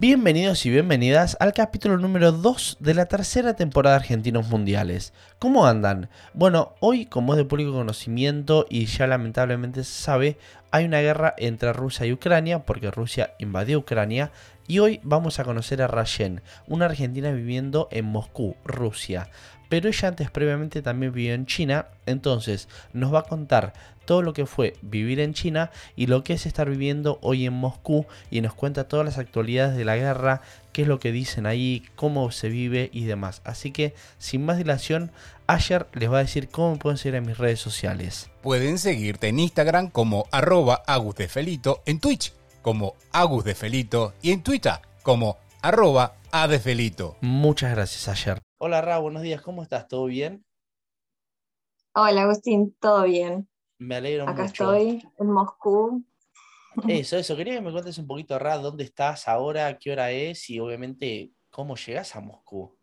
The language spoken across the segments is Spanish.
Bienvenidos y bienvenidas al capítulo número 2 de la tercera temporada de Argentinos Mundiales. ¿Cómo andan? Bueno, hoy, como es de público conocimiento y ya lamentablemente se sabe, hay una guerra entre Rusia y Ucrania porque Rusia invadió Ucrania y hoy vamos a conocer a Rayen, una argentina viviendo en Moscú, Rusia. Pero ella antes previamente también vivió en China, entonces nos va a contar todo lo que fue vivir en China y lo que es estar viviendo hoy en Moscú y nos cuenta todas las actualidades de la guerra, qué es lo que dicen ahí, cómo se vive y demás. Así que sin más dilación, Asher les va a decir cómo pueden seguir en mis redes sociales. Pueden seguirte en Instagram como arroba agusdefelito, en Twitch como agusdefelito y en Twitter como arroba adefelito. Muchas gracias, Asher. Hola, Ra, buenos días, ¿cómo estás? ¿Todo bien? Hola, Agustín, ¿todo bien? Me alegro Acá mucho. estoy en Moscú. Eso, eso. Quería que me cuentes un poquito, Ra, dónde estás ahora, qué hora es y obviamente cómo llegas a Moscú.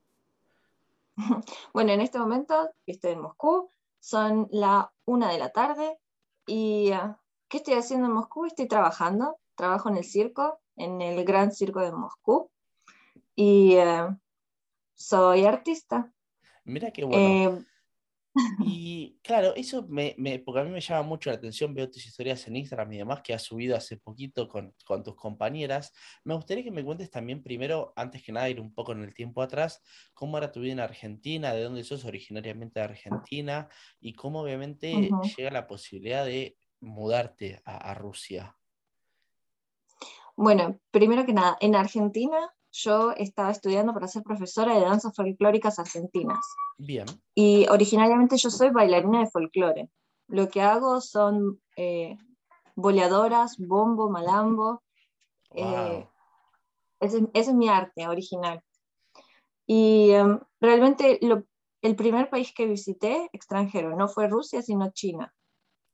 Bueno, en este momento estoy en Moscú, son la una de la tarde y ah, ¿qué estoy haciendo en Moscú? Estoy trabajando, trabajo en el circo, en el Gran Circo de Moscú y eh, soy artista. Mira qué bueno. Eh, Y claro, eso me, me- porque a mí me llama mucho la atención, veo tus historias en Instagram y demás que has subido hace poquito con, con tus compañeras. Me gustaría que me cuentes también primero, antes que nada, ir un poco en el tiempo atrás, cómo era tu vida en Argentina, de dónde sos originariamente de Argentina y cómo obviamente llega la posibilidad de mudarte a, a Rusia. bueno, primero que nada, en Argentina yo estaba estudiando para ser profesora de danzas folclóricas argentinas. Bien, Y originalmente yo soy bailarina de folclore. Lo que hago son eh, boleadoras, bombo, malambo. wow. eh, ese, ese es mi arte original. Y em, realmente lo- el primer país que visité extranjero no fue Rusia, sino China.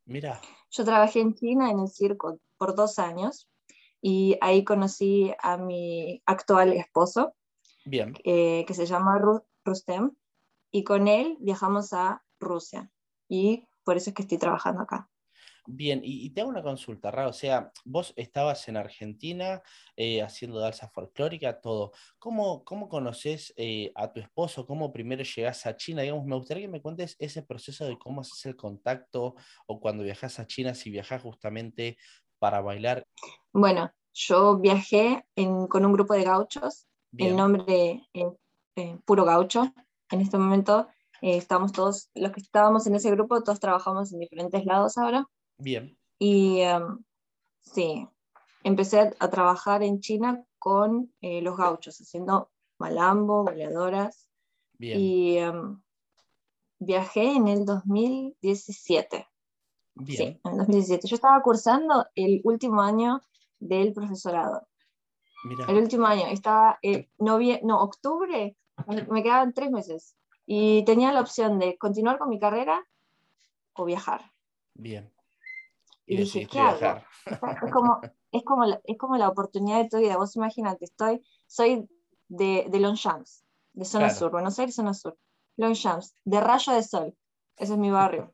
Mira, Yo trabajé en China en el circo por dos años y ahí conocí a mi actual esposo, bien. eh, que se llama Ru- Rustem, y con él viajamos a Rusia. Y por eso es que estoy trabajando acá. Bien, y, y te hago una consulta, Ra, o sea, vos estabas en Argentina eh, haciendo danza folclórica, todo. ¿Cómo, cómo conoces eh, a tu esposo? ¿Cómo primero llegás a China? Digamos, me gustaría que me cuentes ese proceso de cómo haces el contacto o cuando viajas a China, si viajas justamente para bailar. Bueno, yo viajé en- con un grupo de gauchos, Bien, el nombre es eh, Puro Gaucho. En este momento eh, estamos todos, los que estábamos en ese grupo, todos trabajamos en diferentes lados ahora. bien, Y em, sí, empecé a, a trabajar en China con eh, los gauchos, haciendo malambo, boleadoras. bien, Y em, viajé en el 2017. bien. Sí, en el 2017. Yo estaba cursando el último año del profesorado. Mira, El último año, estaba en novie- no, octubre, me quedaban tres meses. Y tenía la opción de continuar con mi carrera o viajar. bien. Y Y dije, ¿qué hago? viajar. Es como, es como, la, es como la oportunidad de tu vida. Vos imagínate, estoy, soy de, de Longchamps, de zona Claro. sur, Buenos Aires, zona sur. Longchamps, de Rayo de Sol. Ese es mi barrio.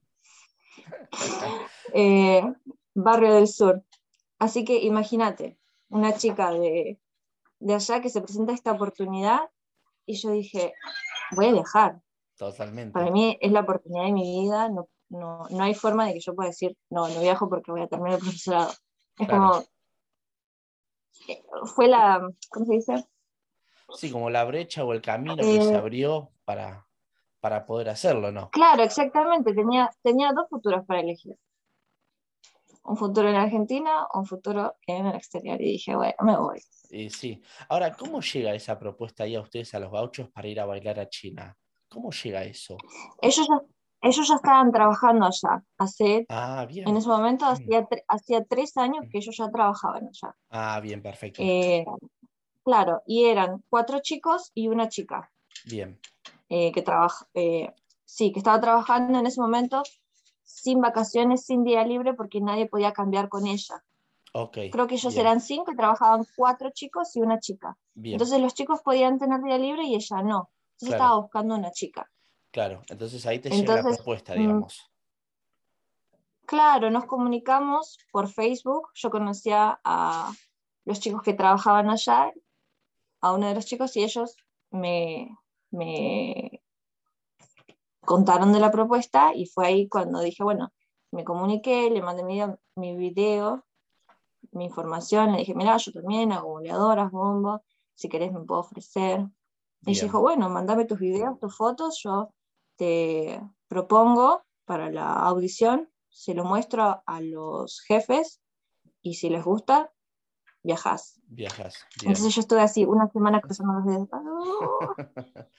Eh, barrio del sur. Así que imagínate, una chica de, de allá que se presenta esta oportunidad y yo dije, voy a viajar. Totalmente. Para mí es la oportunidad de mi vida, no, no, no hay forma de que yo pueda decir, no, no viajo porque voy a terminar el profesorado. Es Claro. como, fue la, ¿cómo se dice? Sí, como la brecha o el camino que se Eh, abrió para, para poder hacerlo, ¿no? Claro, exactamente, tenía, tenía dos futuros para elegir. Un futuro en Argentina un futuro en el exterior. Y dije, bueno, me voy. Eh, sí. Ahora, ¿cómo llega esa propuesta ahí a ustedes, a los gauchos, para ir a bailar a China? ¿Cómo llega eso? Ellos ya, ellos ya estaban trabajando allá. Hace, Ah, bien. en ese momento Mm. hacía, hacía tres años que ellos ya trabajaban allá. Ah, bien, perfecto. Eh, claro, y eran cuatro chicos y una chica Bien, eh, que trabaja, eh, sí, que estaba trabajando en ese momento sin vacaciones, sin día libre, porque nadie podía cambiar con ella. Creo que ellos bien, eran cinco y trabajaban cuatro chicos y una chica. Bien, Entonces los chicos podían tener día libre y ella no. Entonces Claro. estaba buscando una chica. claro. Entonces ahí te llega la Entonces, propuesta, mm, digamos. Claro, nos comunicamos por Facebook. Yo conocía a los chicos que trabajaban allá a uno de los chicos y ellos me, me contaron de la propuesta y fue ahí cuando dije, bueno, me comuniqué, le mandé mi, mi video, mi información, le dije, mira, yo también hago boleadoras, bombo, si querés me puedo ofrecer. Y ella dijo, bueno, mandame tus videos, tus fotos, yo te propongo para la audición, se lo muestro a los jefes y si les gusta, viajas. Viajas. Entonces yo estuve así una semana cruzando los dedos.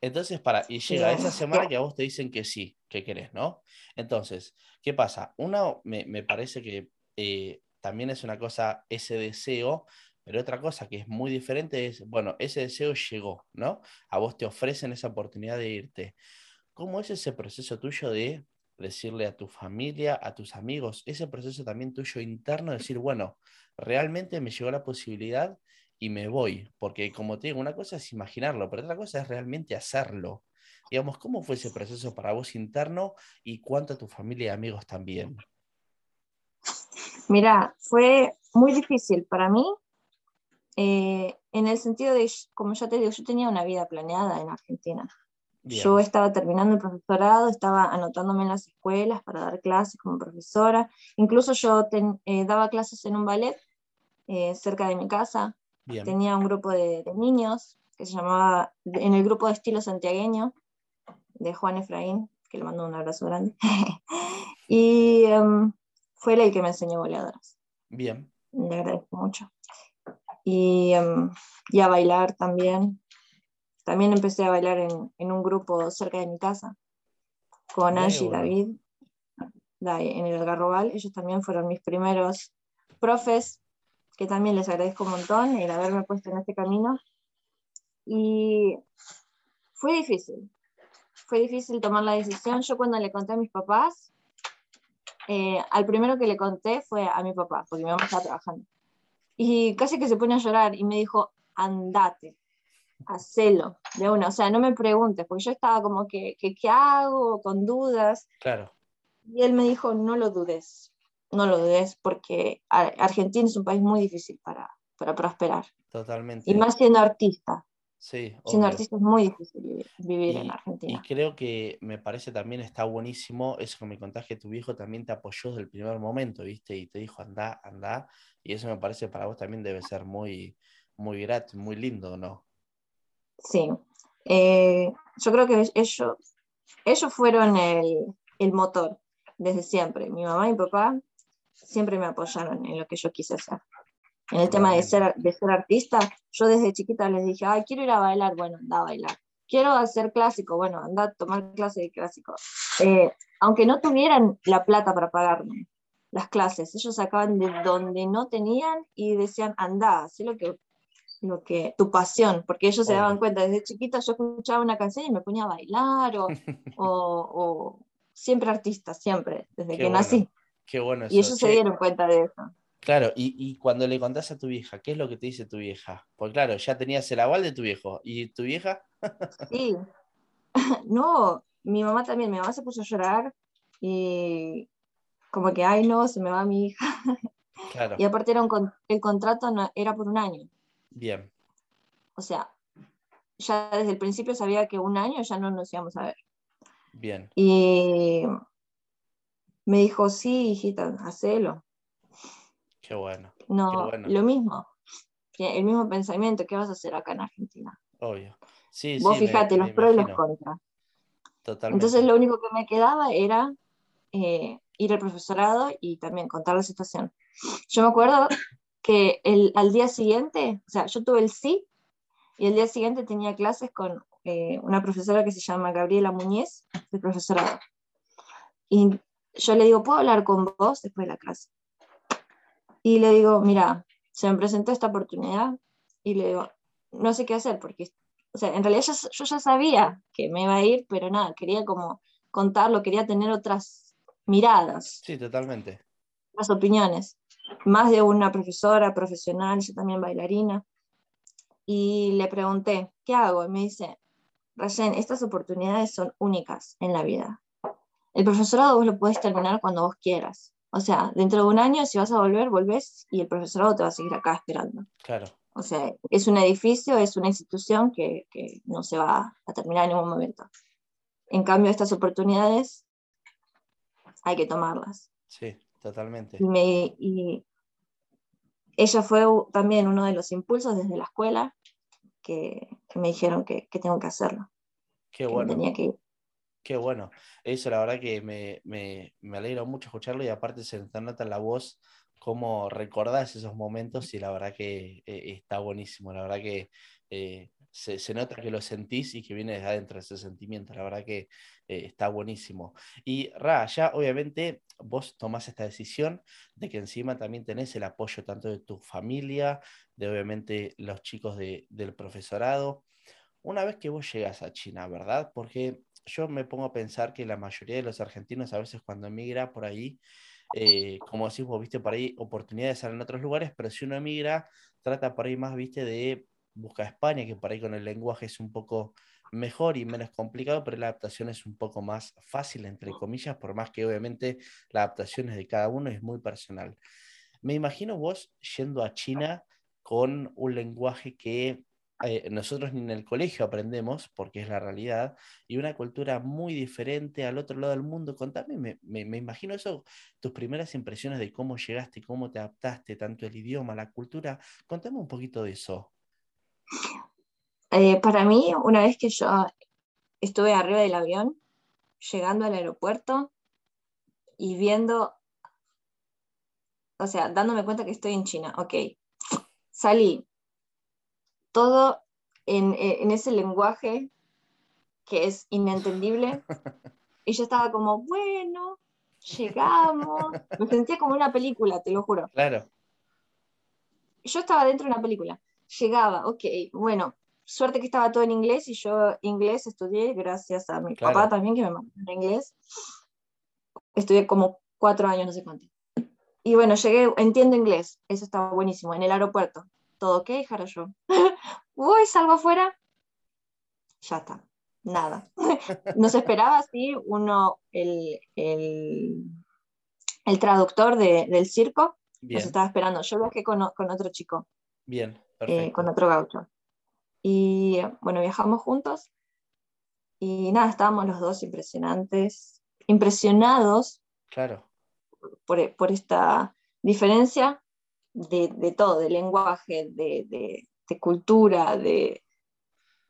Entonces, para, y llega esa semana que a vos te dicen que sí, que querés, ¿no? Entonces, ¿qué pasa? Una, me, me parece que eh, también es una cosa ese deseo, pero otra cosa que es muy diferente es, bueno, ese deseo llegó, ¿no? A vos te ofrecen esa oportunidad de irte. ¿Cómo es ese proceso tuyo de decirle a tu familia, a tus amigos, ese proceso también tuyo interno, de decir, bueno, realmente me llegó la posibilidad y me voy, porque como te digo, una cosa es imaginarlo, pero otra cosa es realmente hacerlo. Digamos, ¿cómo fue ese proceso para vos interno y cuánto a tu familia y amigos también? Mira, fue muy difícil para mí, eh, en el sentido de, como ya te digo, yo tenía una vida planeada en Argentina. Yo estaba terminando el profesorado, estaba anotándome en las escuelas para dar clases como profesora. Incluso yo eh, daba clases en un ballet eh, cerca de mi casa. Tenía un grupo de, niños que se llamaba, en el grupo de estilo santiagueño, de Juan Efraín, que le mando un abrazo grande. y em, fue él el que me enseñó goleadoras. Bien. Le agradezco mucho. Y, em, y a bailar también. También empecé a bailar en, en un grupo cerca de mi casa, con Angie y David, en el Garrobal. Ellos también fueron mis primeros profes, que también les agradezco un montón el haberme puesto en este camino. Y fue difícil, fue difícil tomar la decisión. Yo cuando le conté a mis papás, eh, al primero que le conté fue a mi papá, porque mi mamá estaba trabajando. Y casi que se pone a llorar y me dijo, andate hacelo de una, o sea, no me preguntes, porque yo estaba como que, ¿qué hago? Con dudas. Claro. Y él me dijo, no lo dudes, no lo dudes, porque Argentina es un país muy difícil para, para prosperar. Totalmente. Y más siendo artista. Sí, siendo artista es muy difícil vivir, en Argentina. Y creo que me parece también está buenísimo eso que me contás que tu viejo también te apoyó desde el primer momento, ¿viste? Y te dijo, anda, anda. Y eso me parece para vos también debe ser muy, muy grato, muy lindo, ¿no? Sí, eh, yo creo que ellos, ellos fueron el, el, motor desde siempre. Mi mamá y mi papá siempre me apoyaron en lo que yo quise hacer. En el tema de ser, de ser artista, yo desde chiquita les dije, ay, quiero ir a bailar, bueno, anda a bailar. Quiero hacer clásico, bueno, anda a tomar clase de clásico. Eh, aunque no tuvieran la plata para pagarme las clases, ellos sacaban de donde no tenían y decían, anda, haz lo que lo que, tu pasión, porque ellos se daban cuenta, desde chiquita yo escuchaba una canción y me ponía a bailar, o, o, siempre artista, siempre, desde que nací. Qué bueno Y ellos se dieron cuenta de eso. Claro, y, y, cuando le contás a tu vieja, ¿qué es lo que te dice tu vieja? Pues claro, ya tenías el aval de tu viejo. ¿Y tu vieja? sí. No, mi mamá también, mi mamá se puso a llorar y como que, ay no, se me va mi hija. Claro. Y aparte era un, el contrato no, era por un año. Bien. O sea, ya desde el principio sabía que un año ya no nos íbamos a ver. Bien. Y me dijo, sí, hijita, hacelo. Qué bueno. No, lo mismo. El mismo pensamiento, ¿qué vas a hacer acá en Argentina? Obvio. Sí, Vos fíjate, los pros y los contras. Totalmente. Entonces lo único que me quedaba era eh, ir al profesorado y también contar la situación. Yo me acuerdo que el, al día siguiente, o sea, yo tuve el sí y el día siguiente tenía clases con eh, una profesora que se llama Gabriela Muñez, de profesorado. Y yo le digo, ¿puedo hablar con vos después de la clase? Y le digo, mira, se me presentó esta oportunidad y le digo, no sé qué hacer porque, o sea, en realidad yo ya sabía que me iba a ir, pero nada, quería como contarlo, quería tener otras miradas. Sí, totalmente. Otras opiniones más de una profesora profesional, yo también bailarina, y le pregunté, ¿qué hago? Y me dice, Rayen, estas oportunidades son únicas en la vida. El profesorado vos lo puedes terminar cuando vos quieras. O sea, dentro de un año, si vas a volver, volvés y el profesorado te va a seguir acá esperando. Claro. O sea, es un edificio, es una institución que, que no se va a terminar en ningún momento. En cambio, estas oportunidades hay que tomarlas. Sí, totalmente. Y, me- y ella fue también uno de los impulsos desde la escuela que, que me dijeron que, que tengo que hacerlo, Qué que bueno. tenía que ir. Qué bueno. Eso la verdad que me, me, me alegra mucho escucharlo y aparte se nota en la voz cómo recordás esos momentos y la verdad que eh, está buenísimo. La verdad que eh, se, se nota que lo sentís y que viene desde adentro ese sentimiento. La verdad que eh, está buenísimo. Y Ra, ya obviamente vos tomás esta decisión de que encima también tenés el apoyo tanto de tu familia, de obviamente los chicos de- del profesorado. Una vez que vos llegas a China, ¿verdad? Porque yo me pongo a pensar que la mayoría de los argentinos a veces cuando emigra por ahí, eh, como decís vos, viste por ahí oportunidades salen en otros lugares, pero si uno emigra, trata por ahí más, viste, de buscar España, que por ahí con el lenguaje es un poco mejor y menos complicado, pero la adaptación es un poco más fácil, entre comillas, por más que obviamente la adaptación es de cada uno y es muy personal. Me imagino vos yendo a China con un lenguaje que eh, nosotros ni en el colegio aprendemos, porque es la realidad, y una cultura muy diferente al otro lado del mundo. Contame, me, me- imagino eso, tus primeras impresiones de cómo llegaste, cómo te adaptaste, tanto el idioma, la cultura. Contame un poquito de eso. Eh, para mí, una vez que yo estuve arriba del avión, llegando al aeropuerto y viendo, o sea, dándome cuenta que estoy en China, ok, salí todo en, eh, en ese lenguaje que es inentendible y yo estaba como, bueno, llegamos, me sentía como una película, te lo juro. Claro, yo estaba dentro de una película. Llegaba, ok, bueno, suerte que estaba todo en inglés y yo inglés estudié gracias a mi Claro. papá también que me mandó en inglés. Estudié como cuatro años, no sé cuánto. Y bueno, llegué, entiendo inglés, eso estaba buenísimo. En el aeropuerto, todo ok, yo. Voy, salgo afuera, ya está, nada. Nos esperaba así uno, el, el, el traductor de- del circo, bien, nos estaba esperando. Yo viajé con, con otro chico bien, eh, perfecto. con otro gaucho. Y eh, bueno, viajamos juntos y nada, estábamos los dos impresionantes, impresionados Claro, por, por esta diferencia de, de todo, de lenguaje, de, de- de cultura, de,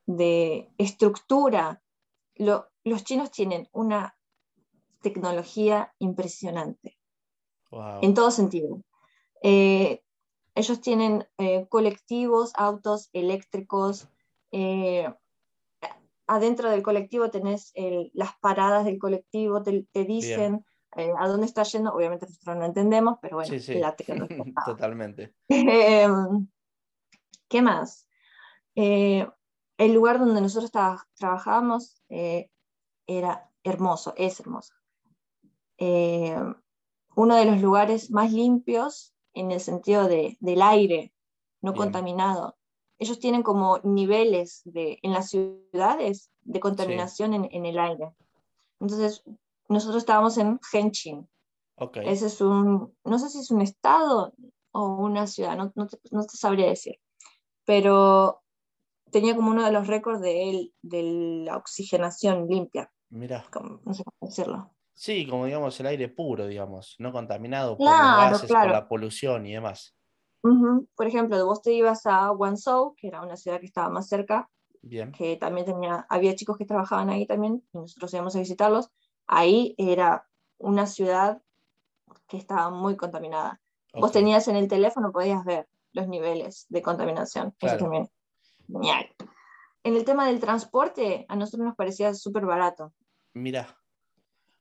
de estructura. Lo- los chinos tienen una tecnología impresionante wow, en todo sentido. Eh, ellos tienen eh, colectivos, autos eléctricos. eh, adentro del colectivo tenés el- las paradas del colectivo, te, te dicen a dónde está yendo. Obviamente nosotros no entendemos, pero bueno, sí, sí, la tecnología. totalmente. ¿Qué más? Eh, el lugar donde nosotros traba- trabajábamos eh, era hermoso, es hermoso. Eh, uno de los lugares más limpios en el sentido de, del aire, no Bien. contaminado. Ellos tienen como niveles de, en las ciudades de contaminación en, en el aire. Entonces, nosotros estábamos en Hengqin. Ok, Ese es un, no sé si es un estado o una ciudad, no, no te, no te sabría decir. Pero tenía como uno de los récords de, el- de la oxigenación limpia, mira. como- no sé cómo decirlo. Sí, como digamos el aire puro, digamos, no contaminado por Claro, los gases, por la polución y demás. Ujú. Por ejemplo, vos te ibas a Guangzhou, que era una ciudad que estaba más cerca, Bien, que también tenía, había chicos que trabajaban ahí también, y nosotros íbamos a visitarlos. Ahí era una ciudad que estaba muy contaminada. Vos tenías en el teléfono, podías ver los niveles de contaminación. Eso Claro. también. Genial. En el tema del transporte, a nosotros nos parecía súper barato. Mira,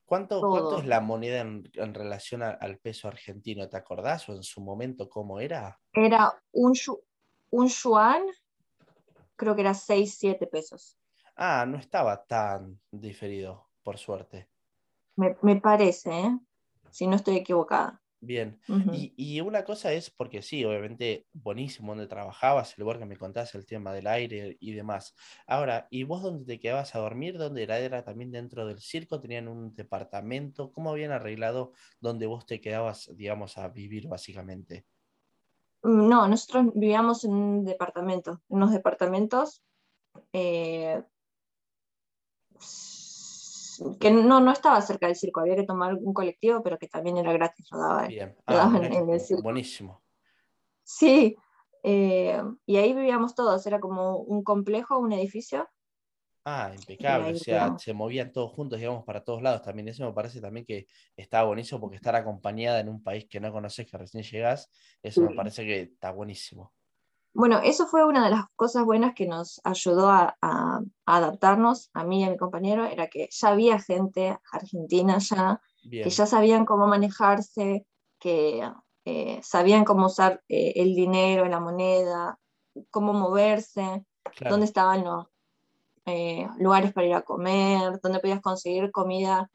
¿cuánto, es la moneda en, en relación a- al peso argentino? ¿Te acordás o en su momento cómo era? Era un, un yuan, creo que era 6, 7 pesos. Ah, no estaba tan diferido, por suerte. Me, me parece, ¿eh? si no estoy equivocada. Bien. Y, y una cosa es, porque sí, obviamente, buenísimo donde trabajabas, el lugar que me contabas, el tema del aire y demás. Ahora, ¿y vos dónde te quedabas a dormir? ¿Dónde era? ¿Era también dentro del circo? ¿Tenían un departamento? ¿Cómo habían arreglado donde vos te quedabas, digamos, a vivir básicamente? Mm, No, nosotros vivíamos en un departamento, en unos departamentos eh, que no, no estaba cerca del circo, había que tomar un colectivo, pero que también era gratis, lo Ah, daban que en el circo. buenísimo. Sí, eh, y ahí vivíamos todos, era como un complejo, un edificio. Ah, impecable. O sea, se movían todos juntos, digamos, para todos lados también. Eso me parece también que estaba buenísimo porque estar acompañada en un país que no conoces, que recién llegás, eso me Sí. parece que está buenísimo. Bueno, eso fue una de las cosas buenas que nos ayudó a, a- a adaptarnos, a mí y a mi compañero, era que ya había gente argentina ya, Bien. que ya sabían cómo manejarse, que eh, sabían cómo usar eh, el dinero, la moneda, cómo moverse, Claro, dónde estaban los eh, lugares para ir a comer, dónde podías conseguir comida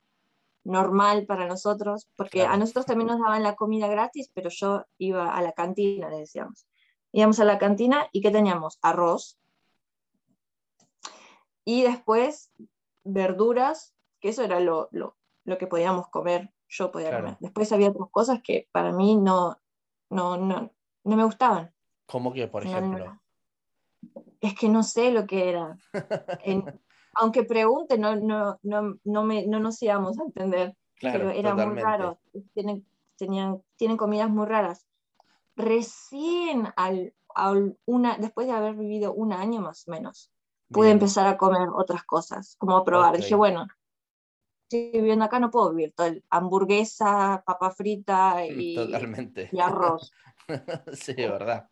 normal para nosotros, porque Claro. a nosotros también nos daban la comida gratis, pero yo iba a la cantina, le decíamos. Íbamos a la cantina y ¿qué teníamos? Arroz. Y después verduras, que eso era lo, lo- lo que podíamos comer, yo podía Claro. comer. Después había otras cosas que para mí no, no, no, no me gustaban. ¿Cómo que, por No, ejemplo? Es que no sé lo que era. En- aunque pregunte, no, no, no, no, me, no nos íbamos a entender. Claro, pero era muy totalmente. raro. Tienen, tenían, tienen comidas muy raras. Recién al, al una, después de haber vivido un año más o menos, pude Bien, empezar a comer otras cosas, como a probar. Dije, Ok. bueno, estoy viviendo acá, no puedo vivir todo hamburguesa, papa frita y, Totalmente. y arroz. Sí, verdad.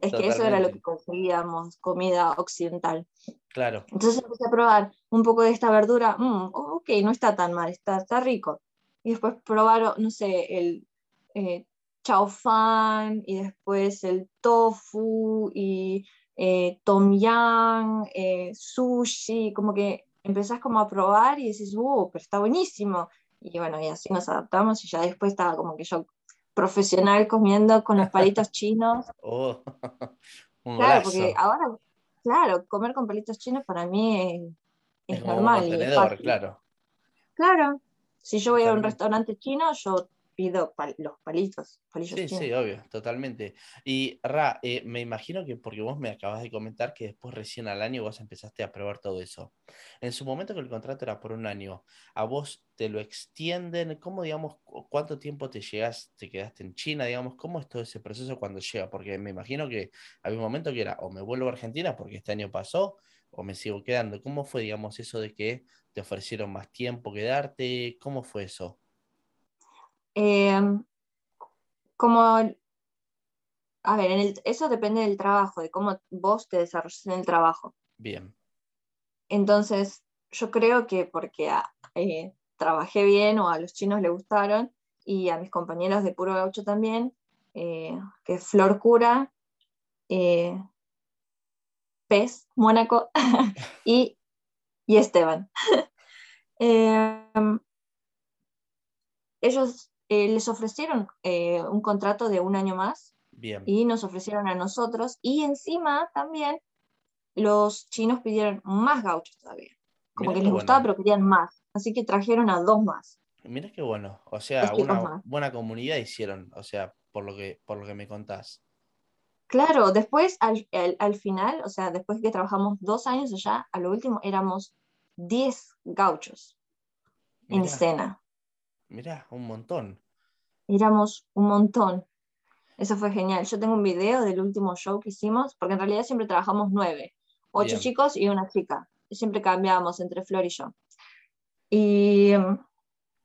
Es que eso era lo que conseguíamos, comida occidental. Claro, Entonces empecé a probar un poco de esta verdura, mm, ok, no está tan mal, está, está rico. Y después probar, no sé, el eh, chow fan, y después el tofu, y eh, tom yum, eh, sushi, como que empezás como a probar y decís, uh, pero está buenísimo. Y bueno, y así nos adaptamos y ya después estaba como que yo profesional comiendo con los palitos chinos. Oh, un Claro, porque ahora, claro, comer con palitos chinos para mí es, es Es como un normal y es contenedor, fácil. claro. Claro. Si yo voy a un restaurante chino, yo pido pal- los palitos, palillos Sí, sí, obvio, totalmente. Y Ra, eh, me imagino que porque vos me acabas de comentar que después recién al año vos empezaste a probar todo eso. En su momento que el contrato era por un año, ¿a vos te lo extienden? ¿Cómo, digamos, cu- cuánto tiempo te llegas, te quedaste en China, digamos? ¿Cómo es todo ese proceso cuando llega? Porque me imagino que había un momento que era o me vuelvo a Argentina porque este año pasó o me sigo quedando. ¿Cómo fue, digamos, eso de que te ofrecieron más tiempo quedarte? ¿Cómo fue eso? Eh, como, a ver, en el- eso depende del trabajo, de cómo vos te desarrolles en el trabajo. Bien, Entonces, yo creo que porque eh, trabajé bien o a los chinos les gustaron y a mis compañeros de Puro Gaucho también, eh, que es Flor Cura, eh, Pez, Mónaco y, y Esteban. Eh, ellos eh, les ofrecieron eh, un contrato de un año más bien. y nos ofrecieron a nosotros y encima también los chinos pidieron más gauchos todavía. Como Mirá que les gustaba, pero querían más. Así que trajeron a dos más. Mira qué bueno. O sea, chicos una buena comunidad hicieron, o sea, por lo que, por lo que me contás. Claro, después al, al- al final, o sea, después que trabajamos dos años allá, a lo último éramos 10 gauchos en escena. Mirá, un montón. Éramos un montón. Eso fue genial. Yo tengo un video del último show que hicimos, porque en realidad siempre trabajamos nueve, ocho Bien. chicos y una chica. Siempre cambiábamos entre Flor y yo. Y mm,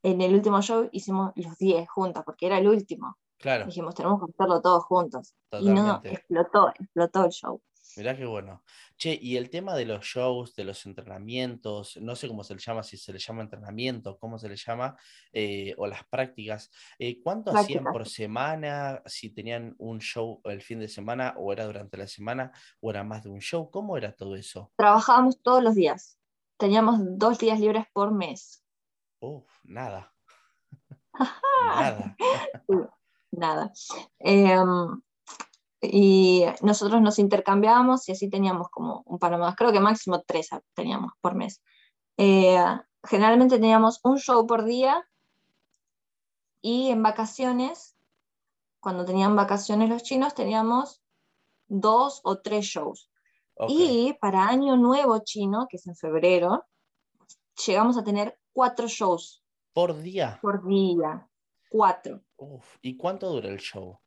en el último show hicimos los 10 juntas, porque era el último. Claro, Dijimos, tenemos que hacerlo todos juntos. Y no, totalmente. explotó, explotó el show. Mirá qué bueno. Che, y el tema de los shows, de los entrenamientos, no sé cómo se le llama, si se le llama entrenamiento, cómo se le llama, eh, o las prácticas, eh, ¿cuánto hacían Prácticas. por semana? Si tenían un show el fin de semana, o era durante la semana, o era más de un show, ¿cómo era todo eso? Trabajábamos todos los días. Teníamos dos días libres por mes. Uf, nada. Nada. Nada. Em, y nosotros nos intercambiábamos y así teníamos como un par más. Creo que máximo tres teníamos por mes. Eh, generalmente teníamos un show por día y en vacaciones, cuando tenían vacaciones los chinos, teníamos dos o tres shows. Ok. Y para Año Nuevo chino, que es en febrero, llegamos a tener cuatro shows ¿Por día? por día. Cuatro. Uf, ¿Y cuánto dura el show?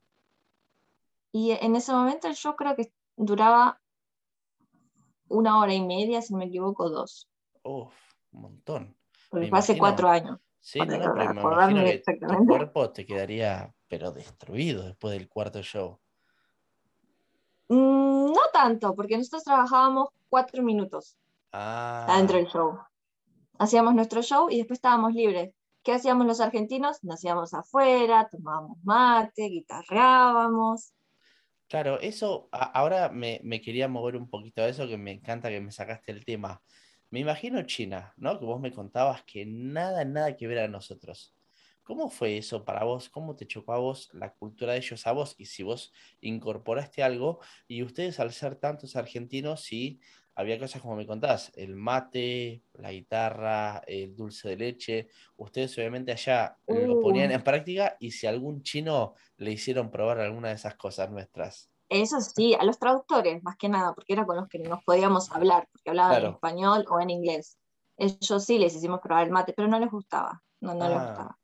Y en ese momento el show creo que duraba una hora y media, si no me equivoco, dos. Uf, un montón. Porque Me fue hace imagino. cuatro años. Sí, Para no, no, pero me que tu cuerpo te quedaría, pero destruido después del cuarto show. Mm, no tanto, porque nosotros trabajábamos cuatro minutos Ah, adentro del show. Hacíamos nuestro show y después estábamos libres. ¿Qué hacíamos los argentinos? Nos íbamos afuera, tomábamos mate, guitarreábamos. Claro, eso, ahora me, me quería mover un poquito a eso, que me encanta que me sacaste el tema. Me imagino China, ¿no? Que vos me contabas que nada, nada que ver a nosotros. ¿Cómo fue eso para vos? ¿Cómo te chocó a vos la cultura de ellos a vos? Y si vos incorporaste algo, y ustedes al ser tantos argentinos, sí, había cosas como me contabas, el mate, la guitarra, el dulce de leche. Ustedes obviamente allá lo ponían Uh. en práctica y si algún chino le hicieron probar alguna de esas cosas nuestras. Eso sí, a los traductores, más que nada, porque era con los que nos podíamos hablar, porque hablaban en Claro. español o en inglés. Ellos sí les hicimos probar el mate, pero no les gustaba. No, no les Ah. gustaba.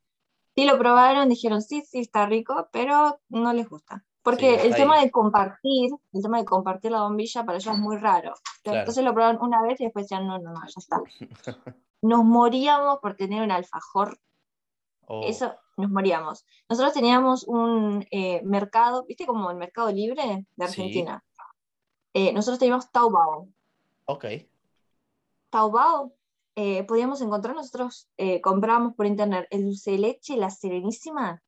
Sí lo probaron, dijeron sí, sí, está rico, pero no les gusta. Porque Sí, el tema de compartir, el tema de compartir la bombilla para ellos es muy raro. Claro. Entonces lo probaron una vez y después decían, no, no, no, ya está. Nos moríamos por tener un alfajor Oh, eso nos moríamos. Nosotros teníamos un eh, mercado, ¿viste como el Mercado Libre de Sí. Argentina? Eh, nosotros teníamos Taobao. ok, Taobao, eh, podíamos encontrar, nosotros comprábamos por internet el dulce de leche, la serenísima,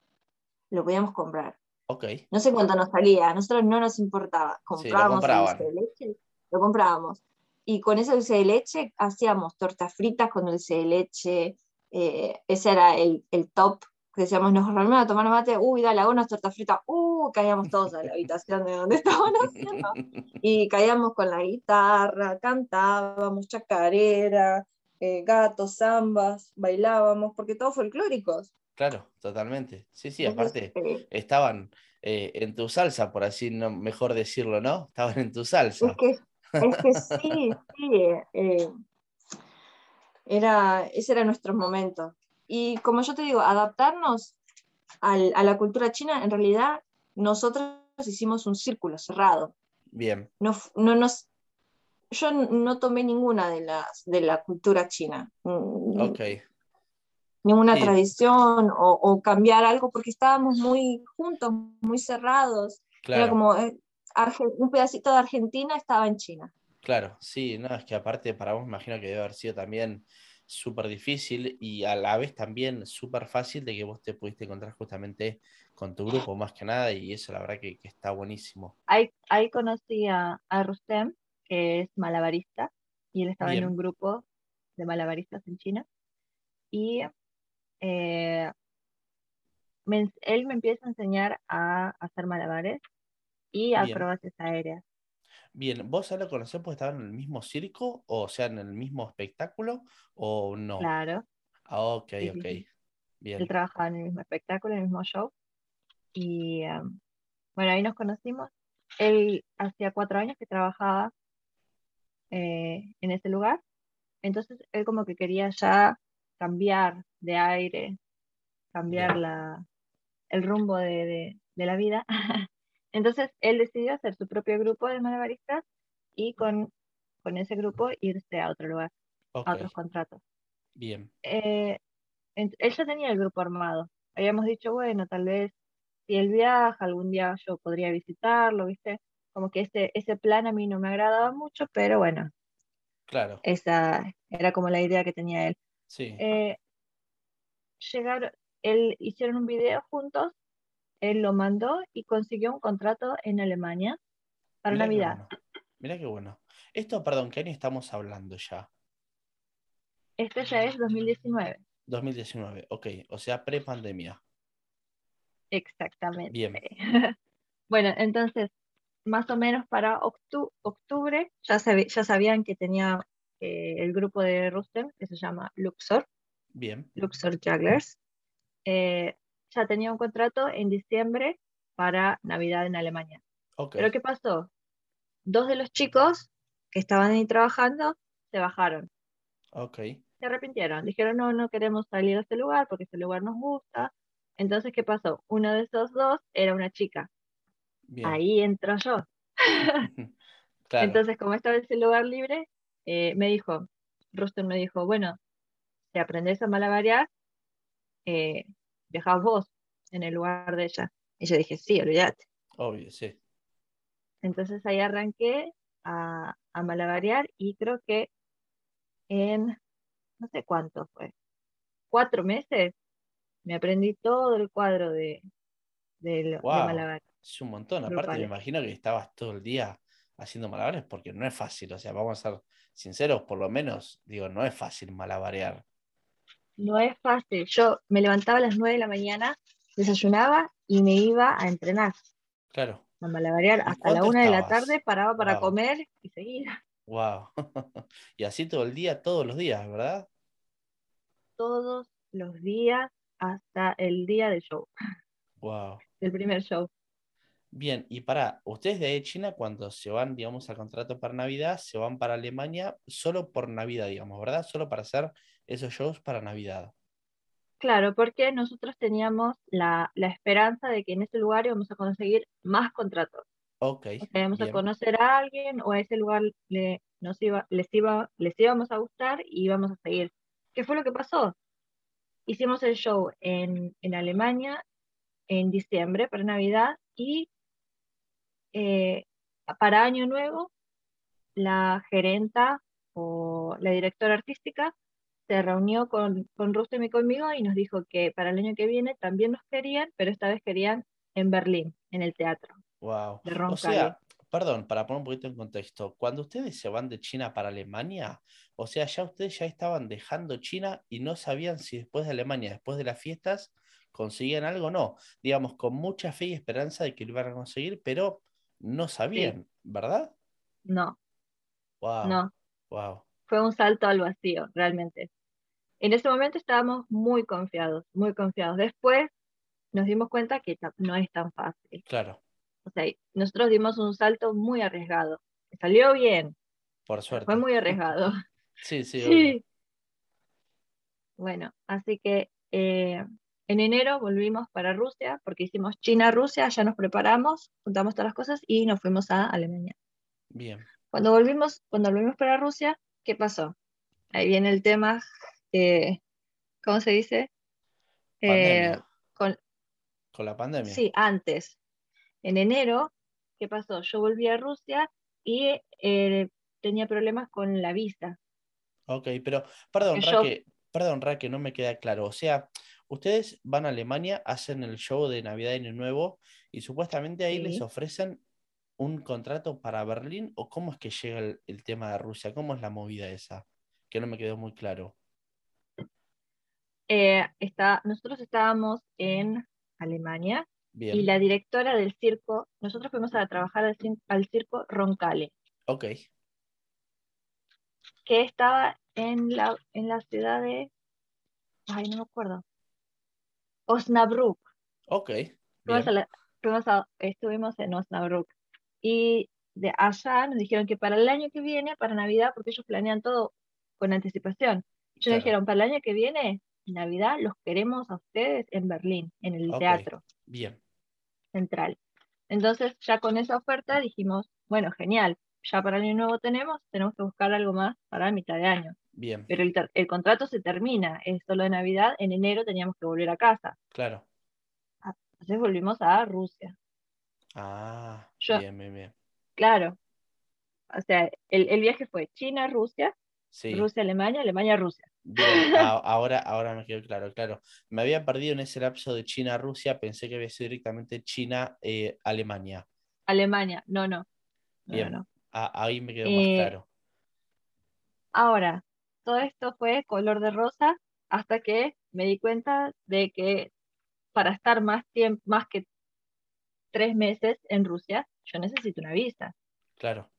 lo podíamos comprar. Ok. No sé cuánto nos salía, a nosotros no nos importaba. Sí, Comprábamos compraban. dulce de leche, lo comprábamos. Y con ese dulce de leche hacíamos tortas fritas con dulce de leche. eh, ese era el, el top. Decíamos, nos reunimos a tomar mate, uy, dale, hago unas tortas fritas. Uh, caíamos todos a la habitación de donde estaban haciendo. Y caíamos con la guitarra, cantábamos chacarera, eh, gatos, zambas, bailábamos, porque todos folclóricos. Claro, totalmente. Sí, sí, aparte eh, estaban eh, en tu salsa, por así no, mejor decirlo, ¿no? Estaban en tu salsa. Es que, es que sí, sí. eh, era, ese era nuestro momento. Y como yo te digo, adaptarnos al- a la cultura china, en realidad nosotros hicimos un círculo cerrado. Bien, No, no nos, yo no tomé ninguna de las de la cultura china, mm, ok, ninguna Sí. tradición o, o cambiar algo, porque estábamos muy juntos, muy cerrados. Era claro. como eh, un pedacito de Argentina estaba en China. Claro, sí, no, es que aparte para vos me imagino que debe haber sido también súper difícil y a la vez también súper fácil de que vos te pudiste encontrar justamente con tu grupo más que nada y eso la verdad que, que está buenísimo. Ahí, ahí conocí a, a Rustem, que es malabarista, y él estaba Bien. en un grupo de malabaristas en China. Y eh, me él me empieza a enseñar a hacer malabares y Bien. acrobacias aéreas. Bien, ¿vos ya lo conocés porque estaban en el mismo circo o sea en el mismo espectáculo o no? Claro, Ah, ok, sí, ok. sí. Bien, él trabajaba en el mismo espectáculo, en el mismo show. Y um, bueno, ahí nos conocimos. Él hacía cuatro años que trabajaba eh, en ese lugar. Entonces él como que quería ya cambiar de aire, cambiar la, el rumbo de, de- de la vida. Entonces él decidió hacer su propio grupo de malabaristas y con, con ese grupo irse a otro lugar, a otros contratos. bien, Eh, él ya tenía el grupo armado. Habíamos dicho, bueno, tal vez si él viaja, algún día yo podría visitarlo, ¿viste? Como que ese, ese plan a mí no me agradaba mucho, pero bueno, claro, esa era como la idea que tenía él. Sí, Eh, llegaron, él hicieron un video juntos, él lo mandó y consiguió un contrato en Alemania para Mirá Navidad. bueno, mirá qué bueno. Esto, perdón, ¿qué año estamos hablando ya? Este ya es 2019, 2019, ok, o sea, pre-pandemia. exactamente. Bien. Bueno, entonces, más o menos para octu- octubre ya, sabi- ya sabían que tenía eh, el grupo de Rustem, que se llama Luxor, Bien, Luxor Jugglers. Eh, ya tenía un contrato en diciembre para Navidad en Alemania. Ok. Pero ¿qué pasó? Dos de los chicos que estaban ahí trabajando se bajaron, Ok. se arrepintieron, dijeron, no, no queremos salir a este lugar porque este lugar nos gusta. Entonces, ¿qué pasó? Uno de esos dos era una chica. Bien. Ahí entro yo. Claro. Entonces, como estaba ese lugar libre, eh, me dijo, Ruston me dijo, bueno, si aprendes a malabarear, eh, viajás vos en el lugar de ella. Y yo dije, sí, olvídate. Obvio, sí. Entonces ahí arranqué a, a malabarear y creo que en, no sé cuánto fue, cuatro meses me aprendí todo el cuadro de, de, de Wow. malabar. Es un montón. Aparte, me imagino que estabas todo el día haciendo malabares porque no es fácil. O sea, vamos a ser sinceros, por lo menos, digo, no es fácil malabarear. No es fácil. Yo me levantaba a las nueve de la mañana, desayunaba y me iba a entrenar, Claro. a malabarear ¿Y hasta la cuánto una de la tarde, paraba para Wow. comer y seguir Wow. Y así todo el día, todos los días, ¿verdad? todos los días hasta el día del show, Wow. del primer show. Bien, y para ustedes de China, cuando se van, digamos, al contrato para Navidad, se van para Alemania solo por Navidad, digamos, ¿verdad? Solo para hacer esos shows para Navidad. Claro, porque nosotros teníamos la, la esperanza de que en ese lugar íbamos a conseguir más contratos. Ok, O sea, íbamos a conocer a alguien o a ese lugar le, nos iba, les, iba, les íbamos a gustar y íbamos a seguir. ¿Qué fue lo que pasó? Hicimos el show en, en Alemania en diciembre para Navidad y eh, para Año Nuevo la gerenta o la directora artística se reunió con, con Rustem y conmigo y nos dijo que para el año que viene también nos querían, pero esta vez querían en Berlín, en el teatro Wow. de O sea, perdón, para poner un poquito en contexto, cuando ustedes se van de China para Alemania, o sea, ya ustedes ya estaban dejando China y no sabían si después de Alemania, después de las fiestas, conseguían algo o no. Digamos, con mucha fe y esperanza de que lo iban a conseguir, pero no sabían, ¿verdad? No, Wow. no, Wow. fue un salto al vacío, realmente. En ese momento estábamos muy confiados, muy confiados. Después nos dimos cuenta que no es tan fácil. Claro, O sea, nosotros dimos un salto muy arriesgado. Salió bien, por suerte. fue muy arriesgado. Sí, sí. Sí. Bueno, así que eh, en enero volvimos para Rusia, porque hicimos China-Rusia, ya nos preparamos, juntamos todas las cosas y nos fuimos a Alemania. Bien. Cuando volvimos, cuando volvimos para Rusia, ¿qué pasó? Ahí viene el tema, eh, ¿cómo se dice? Eh, con, Con la pandemia. sí, antes. En enero, ¿qué pasó? Yo volví a Rusia y eh, tenía problemas con la visa. Ok, pero perdón, yo- Raque, perdón, Raque, no me queda claro. O sea, ustedes van a Alemania, hacen el show de Navidad y Año Nuevo y supuestamente ahí les ofrecen un contrato para Berlín o cómo es que llega el, el tema de Rusia, cómo es la movida esa, que no me quedó muy claro. Eh, está, nosotros estábamos en Alemania Bien, y la directora del circo, nosotros fuimos a trabajar al, circo Roncalli, ok, que estaba en la, en la ciudad de, ay, no me acuerdo, Osnabrück. ok, Fuimos a la- fuimos a- estuvimos en Osnabrück y de allá nos dijeron que para el año que viene, para Navidad, porque ellos planean todo con anticipación, ellos Claro. dijeron, para el año que viene, Navidad, los queremos a ustedes en Berlín, en el teatro. bien, central. Entonces, ya con esa oferta dijimos, bueno, genial, ya para el año nuevo tenemos, tenemos que buscar algo más para mitad de año. Bien, Pero el, el contrato se termina, es solo de Navidad, en enero teníamos que volver a casa. claro. Entonces volvimos a Rusia. Ah, Yo- bien, bien, bien. Claro. O sea, el, el viaje fue China-Rusia, Sí. Rusia-Alemania, Alemania-Rusia. Bien, a- ahora, ahora me quedó claro, claro. Me había perdido en ese lapso de China Rusia, pensé que había sido directamente China eh, Alemania. Alemania, no, no. No, Bien. no, no. Ah, ahí me quedó más Eh, claro. Ahora, todo esto fue color de rosa hasta que me di cuenta de que para estar más tiempo, más que tres meses en Rusia, yo necesito una visa. Claro,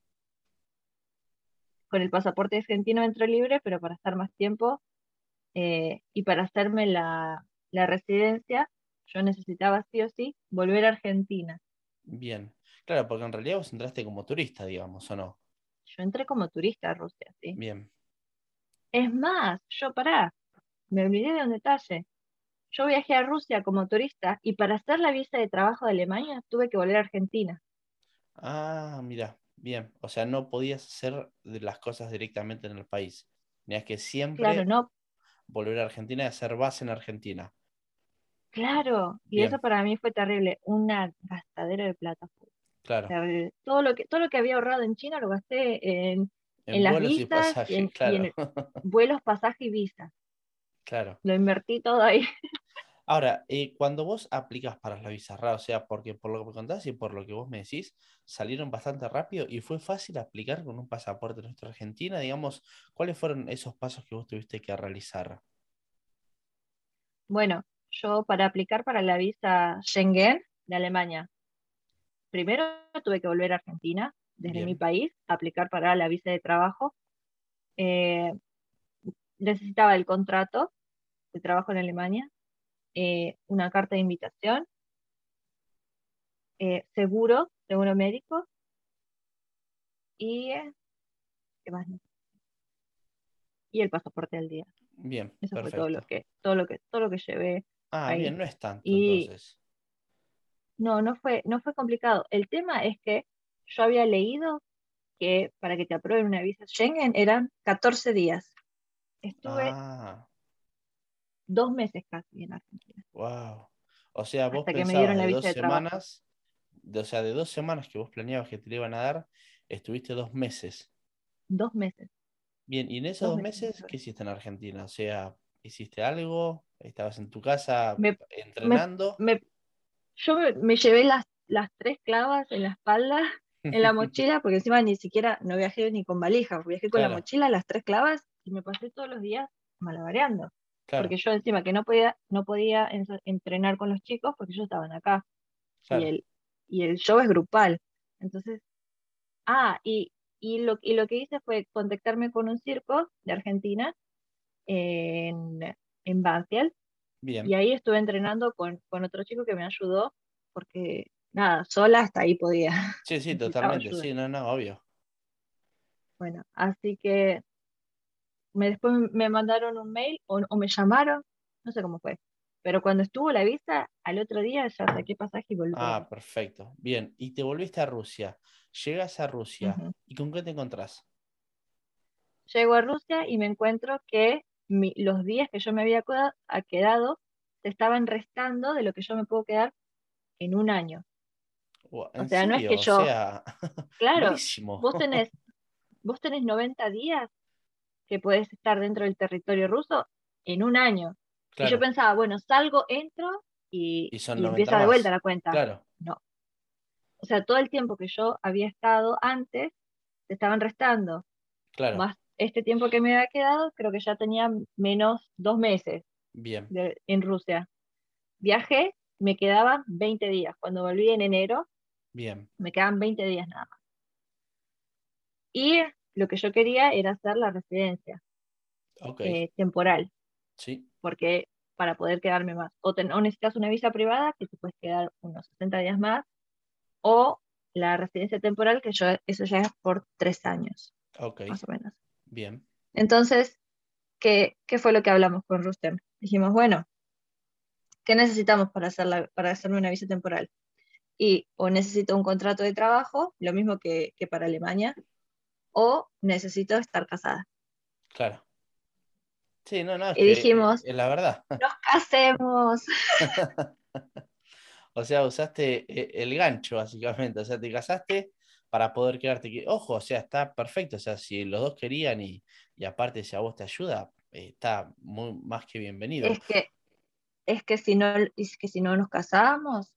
Con el pasaporte argentino entro libre, pero para estar más tiempo eh, y para hacerme la, la residencia, yo necesitaba sí o sí volver a Argentina. Bien. Claro, porque en realidad vos entraste como turista, digamos, ¿o no? Yo entré como turista a Rusia, sí. Bien. Es más, yo pará, me olvidé de un detalle. Yo viajé a Rusia como turista y para hacer la visa de trabajo de Alemania tuve que volver a Argentina. Ah, mira, bien. O sea, no podías hacer de las cosas directamente en el país. Tenías que siempre Claro, no, volver a Argentina y hacer base en Argentina. claro. Y Bien. eso para mí fue terrible, una gastadera de plata. Claro. terrible. Todo lo que, todo lo que había ahorrado en China lo gasté en En las vuelos y visas y pasajes, en- y claro. en- vuelos, pasaje y visa. Claro. Lo invertí todo ahí. Ahora, eh, cuando vos aplicas para la visa RA, o sea, porque por lo que me contás y por lo que vos me decís, salieron bastante rápido y fue fácil aplicar con un pasaporte nuestro Argentina, digamos, ¿cuáles fueron esos pasos que vos tuviste que realizar? Bueno, yo para aplicar para la visa Schengen de Alemania, primero tuve que volver a Argentina, desde mi país, aplicar para la visa de trabajo. Eh, necesitaba el contrato de trabajo en Alemania, eh, una carta de invitación, eh, seguro, seguro médico y, eh, ¿qué más? y el pasaporte al día. Bien, Eso fue todo lo que, todo lo que, todo lo que llevé Ah, ahí. bien, no es tanto Y- entonces. No, no fue, no fue complicado. El tema es que yo había leído que para que te aprueben una visa Schengen eran 14 días. Estuve Ah, dos meses casi en Argentina. wow. O sea, vos Hasta que me pensabas dieron la de visa dos de semanas, de- o sea, de dos semanas que vos planeabas que te le iban a dar, estuviste dos meses. Dos meses. Bien, y en esos Dos dos meses. ¿qué hiciste en Argentina? O sea, ¿hiciste algo? ¿Estabas en tu casa Me- entrenando? Me, yo me, me llevé las, las tres clavas en la espalda, en la mochila, porque encima ni siquiera no viajé ni con valija, viajé con la mochila, las tres clavas, y me pasé todos los días malabareando. Claro, Porque yo encima que no podía, no podía en- entrenar con los chicos porque ellos estaban acá. claro. y el, y el show es grupal. Entonces, ah, y, y, lo, y lo que hice fue contactarme con un circo de Argentina en, en Banfield, Bien, y ahí estuve entrenando con, con otro chico que me ayudó, porque nada, sola hasta ahí podía. sí, sí, totalmente, ayuda. sí, no, no, obvio. Bueno, así que me, después me mandaron un mail o, o me llamaron, no sé cómo fue. Pero cuando estuvo la visa, al otro día ya saqué pasaje y volví. Ah, perfecto. Bien, y te volviste a Rusia. Llegas a Rusia. ¿y con qué te encontrás? Llego a Rusia y me encuentro que mi- los días que yo me había queda- ha quedado se estaban restando de lo que yo me puedo quedar en un año. ¿En sea, no es que O yo- sea, Claro, buenísimo. vos tenés, vos tenés 90 días que podés estar dentro del territorio ruso en un año. Y yo pensaba, bueno, salgo, entro y, Y son y 90 empieza de vuelta la cuenta. claro, O sea, todo el tiempo que yo había estado antes, se estaban restando. claro. Más este tiempo que me había quedado, creo que ya tenía menos dos meses. Bien, de- en Rusia. Viajé, me quedaban 20 días. Cuando volví en enero, bien, me quedaban 20 días nada más. Y lo que yo quería era hacer la residencia eh, temporal, sí, porque para poder quedarme más, o, ten- o necesitas una visa privada, que te puedes quedar unos 60 días más, o la residencia temporal, que yo, eso ya es por tres años, ok, más o menos. bien, Entonces, ¿qué, qué fue lo que hablamos con Rustem? Dijimos, bueno, ¿qué necesitamos para, hacer la- para hacerme una visa temporal? Y o necesito un contrato de trabajo, lo mismo que, que para Alemania, o necesito estar casada. claro. Sí, no, no, es Y que dijimos- es la verdad. ¡Nos casemos! O sea, usaste eh, el gancho, básicamente. O sea, te casaste para poder quedarte. que- Ojo, o sea, está perfecto. O sea, si los dos querían y, y aparte si a vos te ayuda, eh, está muy más que bienvenido. Es que, es que si no, es que si no nos casamos,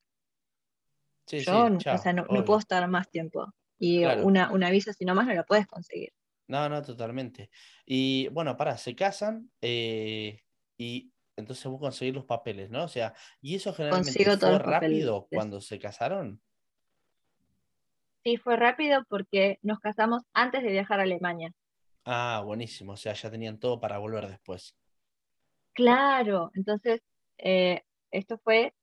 Sí, yo sí, o sea, no, puedo estar más tiempo. Y Claro. una, una visa si no más no la puedes conseguir. No, no, totalmente. Y bueno, para, se casan eh, y entonces vos conseguís los papeles, ¿no? O sea, ¿y eso generalmente Consigo fue papeles. rápido cuando se casaron? Sí, fue rápido porque nos casamos antes de viajar a Alemania. Ah, buenísimo. O sea, ya tenían todo para volver después. Claro, entonces eh, esto fue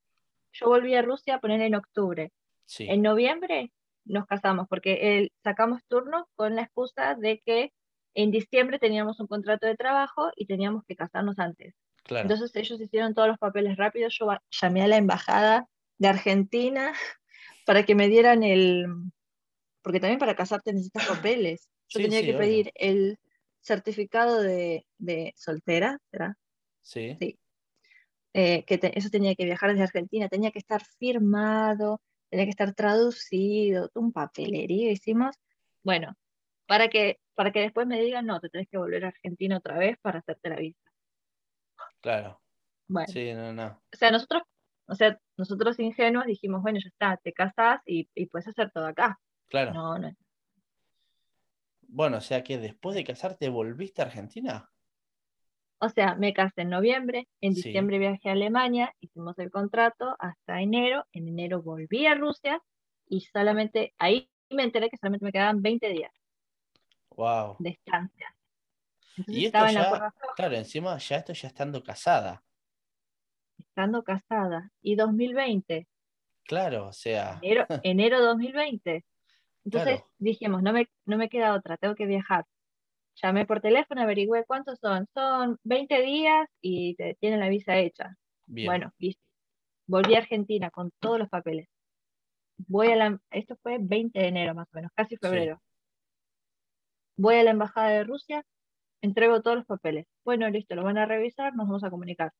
yo volví a Rusia a poner en octubre. Sí, En noviembre nos casamos porque el- sacamos turnos con la excusa de que en diciembre teníamos un contrato de trabajo y teníamos que casarnos antes. claro. Entonces ellos hicieron todos los papeles rápidos. Yo llamé a la embajada de Argentina para que me dieran el... Porque también para casarte necesitas papeles. Yo Sí, tenía sí, que obvio. pedir el certificado de, de soltera, ¿será? Sí, Sí. Eh, que te- eso tenía que viajar desde Argentina, tenía que estar firmado, tenía que estar traducido, un papelerío hicimos. Bueno, para que, para que después me digan, no, te tenés que volver a Argentina otra vez para hacerte la visa. claro. Bueno, Sí, no, no. o sea, nosotros, o sea, nosotros ingenuos dijimos, bueno, ya está, te casás y, y puedes hacer todo acá. Claro. No, no. Bueno, o sea que después de casarte volviste a Argentina. O sea, me casé en noviembre, en Sí. diciembre viajé a Alemania, hicimos el contrato hasta enero, en enero volví a Rusia y solamente ahí me enteré que solamente me quedaban 20 días Wow. de estancia. Entonces Y esto estaba en la ya, floja, claro, encima ya esto ya estando casada. estando casada. Y 2020, Claro, o sea, enero, enero 2020. Entonces Claro. dijimos, no me, no me queda otra, tengo que viajar. Llamé por teléfono, averigüé cuántos son. Son 20 días y te tienen la visa hecha. bien. Bueno, listo. Volví a Argentina con todos los papeles. Voy a la, esto fue 20 de enero más o menos, casi febrero. Voy a la embajada de Rusia, entrego todos los papeles. Bueno, listo, lo van a revisar, nos vamos a comunicar.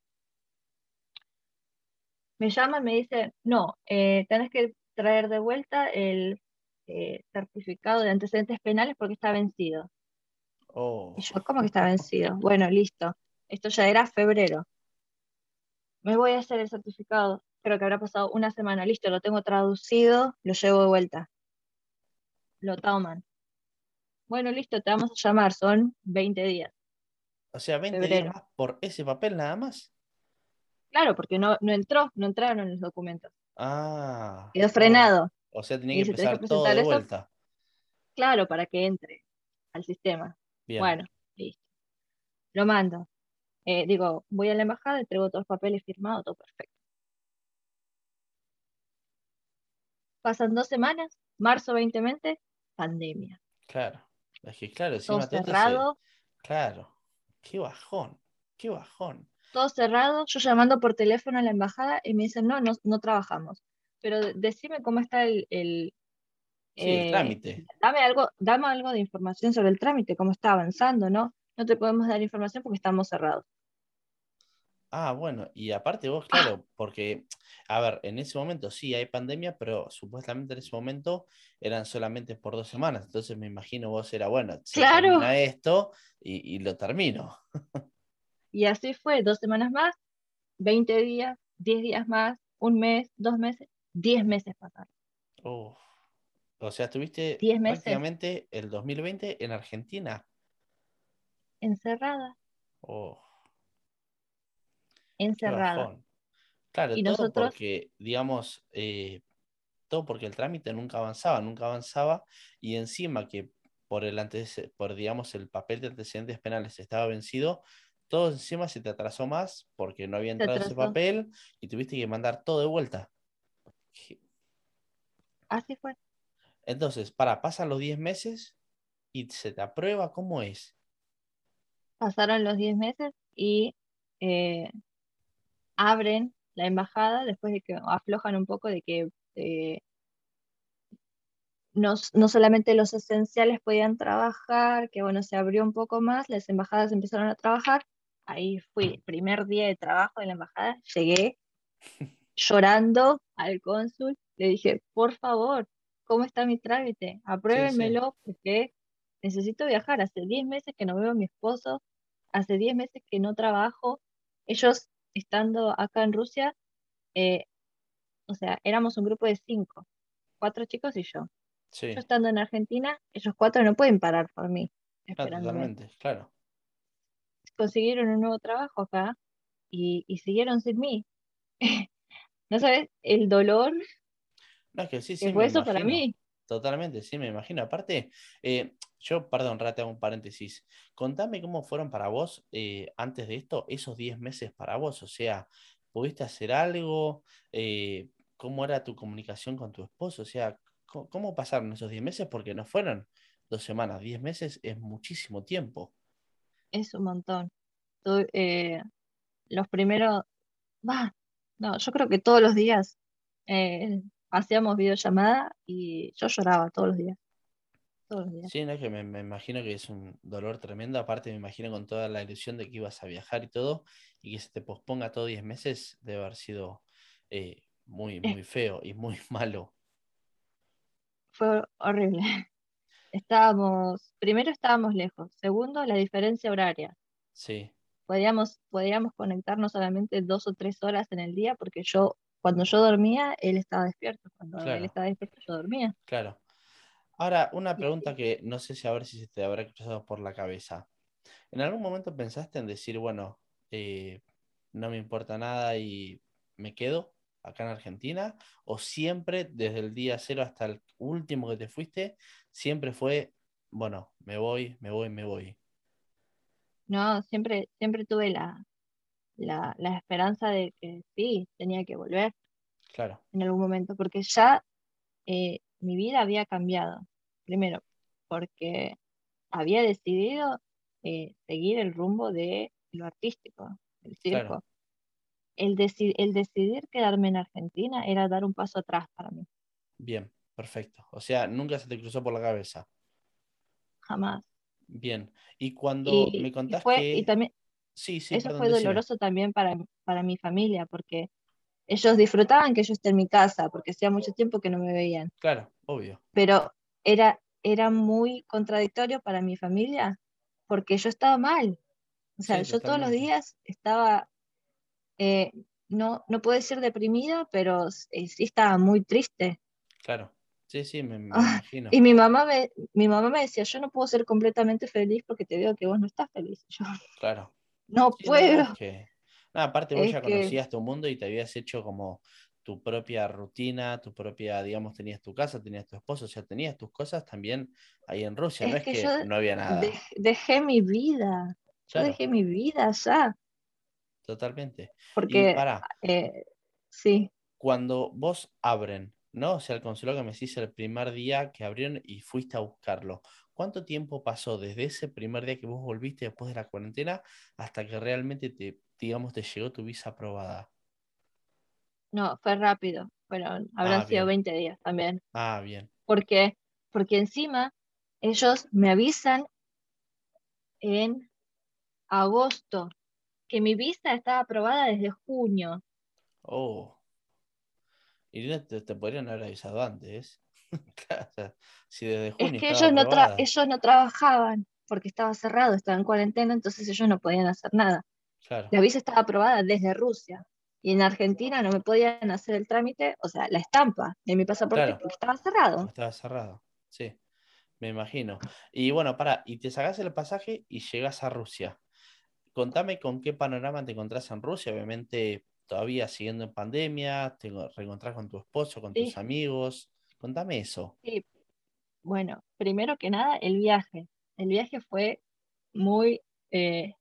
Me llaman, me dicen, no, eh, tenés que traer de vuelta el eh, certificado de antecedentes penales porque está vencido. Oh, Y yo, ¿cómo que está vencido? Bueno, listo. Esto ya era febrero. Me voy a hacer el certificado. Creo que habrá pasado una semana. Listo, lo tengo traducido, lo llevo de vuelta. Lo toman. Bueno, listo, te vamos a llamar. Son 20 días. o sea, 20 días febrero. más por ese papel nada más. Claro, porque no, no entró, no entraron en los documentos. Ah, Quedó frenado. O sea, tenía que empezar todo de eso. vuelta. Claro, para que entre al sistema. Bien. Bueno, listo. Lo mando. Eh, digo, voy a la embajada, entrego todos los papeles firmados, todo perfecto. Pasan dos semanas, marzo 2020, pandemia. Claro. Es que claro, encima todo se- cerrado, Claro. Qué bajón. Qué bajón. todo cerrado. Yo llamando por teléfono a la embajada y me dicen, no, no, no trabajamos. Pero de- decime cómo está el, el, Sí, el eh, trámite. dame algo, dame algo de información sobre el trámite, cómo está avanzando, ¿no? No te podemos dar información porque estamos cerrados. Ah, bueno, y aparte vos, claro, porque, a ver, en ese momento sí hay pandemia, pero supuestamente en ese momento eran solamente por dos semanas. Entonces me imagino vos era, bueno, se Claro. termina esto y, y lo termino. Y así fue, dos semanas más, 20 días, 10 días más, un mes, dos meses, 10 meses pasaron. Uf. O sea, estuviste 10 meses. prácticamente el 2020 en Argentina. Encerrada, qué encerrada. Claro, Y todo nosotros- porque, digamos, eh, todo porque el trámite nunca avanzaba, nunca avanzaba, y encima que por el antece- por digamos el papel de antecedentes penales estaba vencido, todo encima se te atrasó más porque no había entrado ese papel y tuviste que mandar todo de vuelta. Así fue. Entonces, para, pasan los 10 meses y se te aprueba, ¿cómo es? Pasaron los 10 meses y eh, abren la embajada después de que aflojan un poco de que eh, no, no solamente los esenciales podían trabajar, que bueno, se abrió un poco más, las embajadas empezaron a trabajar. Ahí fui, primer día de trabajo en la embajada, llegué llorando al cónsul, le dije, por favor, ¿cómo está mi trámite? Apruébenmelo porque necesito viajar. Hace 10 meses que no veo a mi esposo, hace 10 meses que no trabajo. Ellos, estando acá en Rusia, eh, o sea, éramos un grupo de cinco, cuatro chicos y yo. Sí, Yo estando en Argentina, ellos cuatro no pueden parar por mí, claro, esperándome. totalmente, claro. Consiguieron un nuevo trabajo acá y, y siguieron sin mí. ¿No sabes el dolor No, es que sí, sí, fue me eso para imagino. mí? Totalmente, sí, me imagino. Aparte, eh, yo, perdón, Rata, hago un paréntesis. Contame cómo fueron para vos, eh, antes de esto, esos 10 meses para vos. O sea, ¿Pudiste hacer algo? Eh, ¿Cómo era tu comunicación con tu esposo? O sea, ¿cómo, cómo pasaron esos 10 meses? Porque no fueron dos semanas, 10 meses es muchísimo tiempo. Es un montón. Tu- los primeros, bah, no, yo creo que todos los días hacíamos videollamada y yo lloraba todos los días, todos los días. Sí, no, que me, me imagino que es un dolor tremendo. Aparte, me imagino con toda la ilusión de que ibas a viajar y todo, y que se te posponga todo 10 meses, debe haber sido eh, muy, muy feo y muy malo. fue horrible. Estábamos, primero estábamos lejos, segundo la diferencia horaria. Sí, Podíamos, podíamos conectarnos solamente dos o tres horas en el día porque yo, cuando yo dormía, él estaba despierto. Cuando él estaba despierto, yo dormía. claro. Ahora, una pregunta que no sé si a ver si se te habrá cruzado por la cabeza. ¿En algún momento pensaste en decir, bueno, eh, no me importa nada y me quedo acá en Argentina? ¿O siempre, desde el día cero hasta el último que te fuiste, siempre fue, bueno, me voy, me voy, me voy? No, siempre, siempre tuve la, la, la esperanza de que sí, tenía que volver Claro, en algún momento, porque ya eh, mi vida había cambiado. Primero, porque había decidido eh, seguir el rumbo de lo artístico, claro, circo. El, deci- el decidir quedarme en Argentina era dar un paso atrás para mí, bien, perfecto. O sea, nunca se te cruzó por la cabeza. jamás. Bien. Y cuando Y, me y fue, y también, Sí, sí, eso fue doloroso también para, para mi familia, porque ellos disfrutaban que yo esté en mi casa, porque hacía mucho tiempo que no me veían. Claro, obvio. pero era, era muy contradictorio para mi familia porque yo estaba mal. O sea, Sí, yo todos los días estaba, eh, no, no puedo decir deprimida, pero eh, sí estaba muy triste. Claro. Sí, sí, me, me Ah, imagino. y mi mamá me, mi mamá me decía, yo no puedo ser completamente feliz porque te veo que vos no estás feliz. Yo Claro. No Sí, no, no, es puedo. que... No, aparte vos Es ya que conocías tu mundo y te habías hecho como tu propia rutina, tu propia, digamos, tenías tu casa, tenías tu esposo, o sea, tenías tus cosas también ahí en Rusia, no es que que yo no había nada. dej- dejé mi vida. Yo Claro, dejé mi vida ya. totalmente. Y Porque para, eh, sí. cuando vos abren, ¿no? O sea, el consulado que me decís el primer día que abrieron y fuiste a buscarlo. ¿Cuánto tiempo pasó desde ese primer día que vos volviste después de la cuarentena hasta que realmente te, digamos, te llegó tu visa aprobada? No, fue rápido. Fueron, habrán Ah, sido bien. 20 días también. Ah, bien. Porque, porque encima ellos me avisan en agosto que mi visa estaba aprobada desde junio. Oh. Irina, te, te podrían haber avisado antes. Si desde Es junio que estaba ellos no, tra- ellos no trabajaban porque estaba cerrado, estaba en cuarentena, entonces ellos no podían hacer nada. Claro, La visa estaba aprobada desde Rusia. Y en Argentina no me podían hacer el trámite, o sea, la estampa de mi pasaporte claro, porque estaba cerrado. estaba cerrado. Sí, me imagino. Y bueno, para, y te sacás el pasaje y llegas a Rusia. Contame con qué panorama te encontrás en Rusia. Obviamente, todavía siguiendo en pandemia, te reencontrás con tu esposo, con tus amigos. Contame eso. sí. Bueno, primero que nada, el viaje. El viaje fue muy, eh,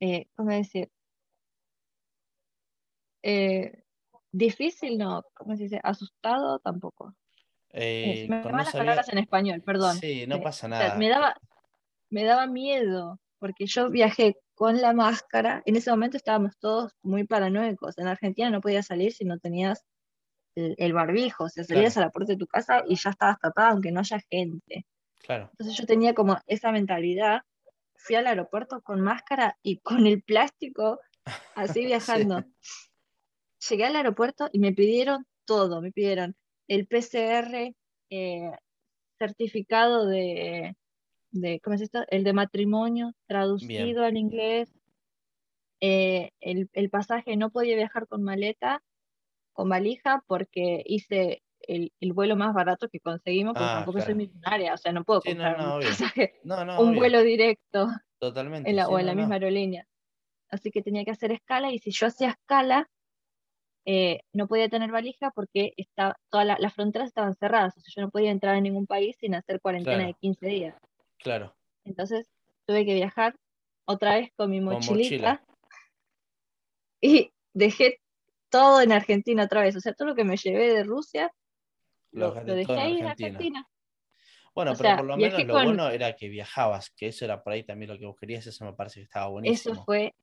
eh, ¿cómo decir? Eh, difícil, no, ¿cómo se dice? Asustado tampoco. Me van no las palabras en español, perdón. Sí, no pasa o sea, me nada. daba, me daba miedo, porque yo viajé con la máscara. En ese momento estábamos todos muy paranoicos. En Argentina no podías salir si no tenías el, el barbijo. O sea, salías Claro, a la puerta de tu casa y ya estabas tapada, aunque no haya gente. claro. Entonces yo tenía como esa mentalidad. Fui al aeropuerto con máscara y con el plástico, así Sí, viajando. Llegué al aeropuerto y me pidieron todo. Me pidieron el PCR, eh, certificado de, de, ¿cómo es esto? El de matrimonio bien, traducido al inglés. eh, el, el pasaje no podía viajar con maleta, con valija, porque hice el, el vuelo más barato que conseguimos, porque Ah, tampoco soy claro. millonaria, o sea, no puedo Sí, comprar un no, pasaje, No, un vuelo directo Totalmente, en la, sí, o en la misma aerolínea. Así que tenía que hacer escala, y si yo hacía escala, eh, no podía tener valija porque está, todas la- las fronteras estaban cerradas, o sea, yo no podía entrar a ningún país sin hacer cuarentena de Claro, 15 días. claro. Entonces tuve que viajar otra vez con mi Con mochila. mochilita y dejé todo en Argentina otra vez. O sea, todo lo que me llevé de Rusia, Lo dejé ahí en Argentina. Argentina. Bueno, O pero sea, por lo menos lo con- bueno era que viajabas, que eso era por ahí también lo que vos querías, eso me parece que estaba buenísimo. Eso fue,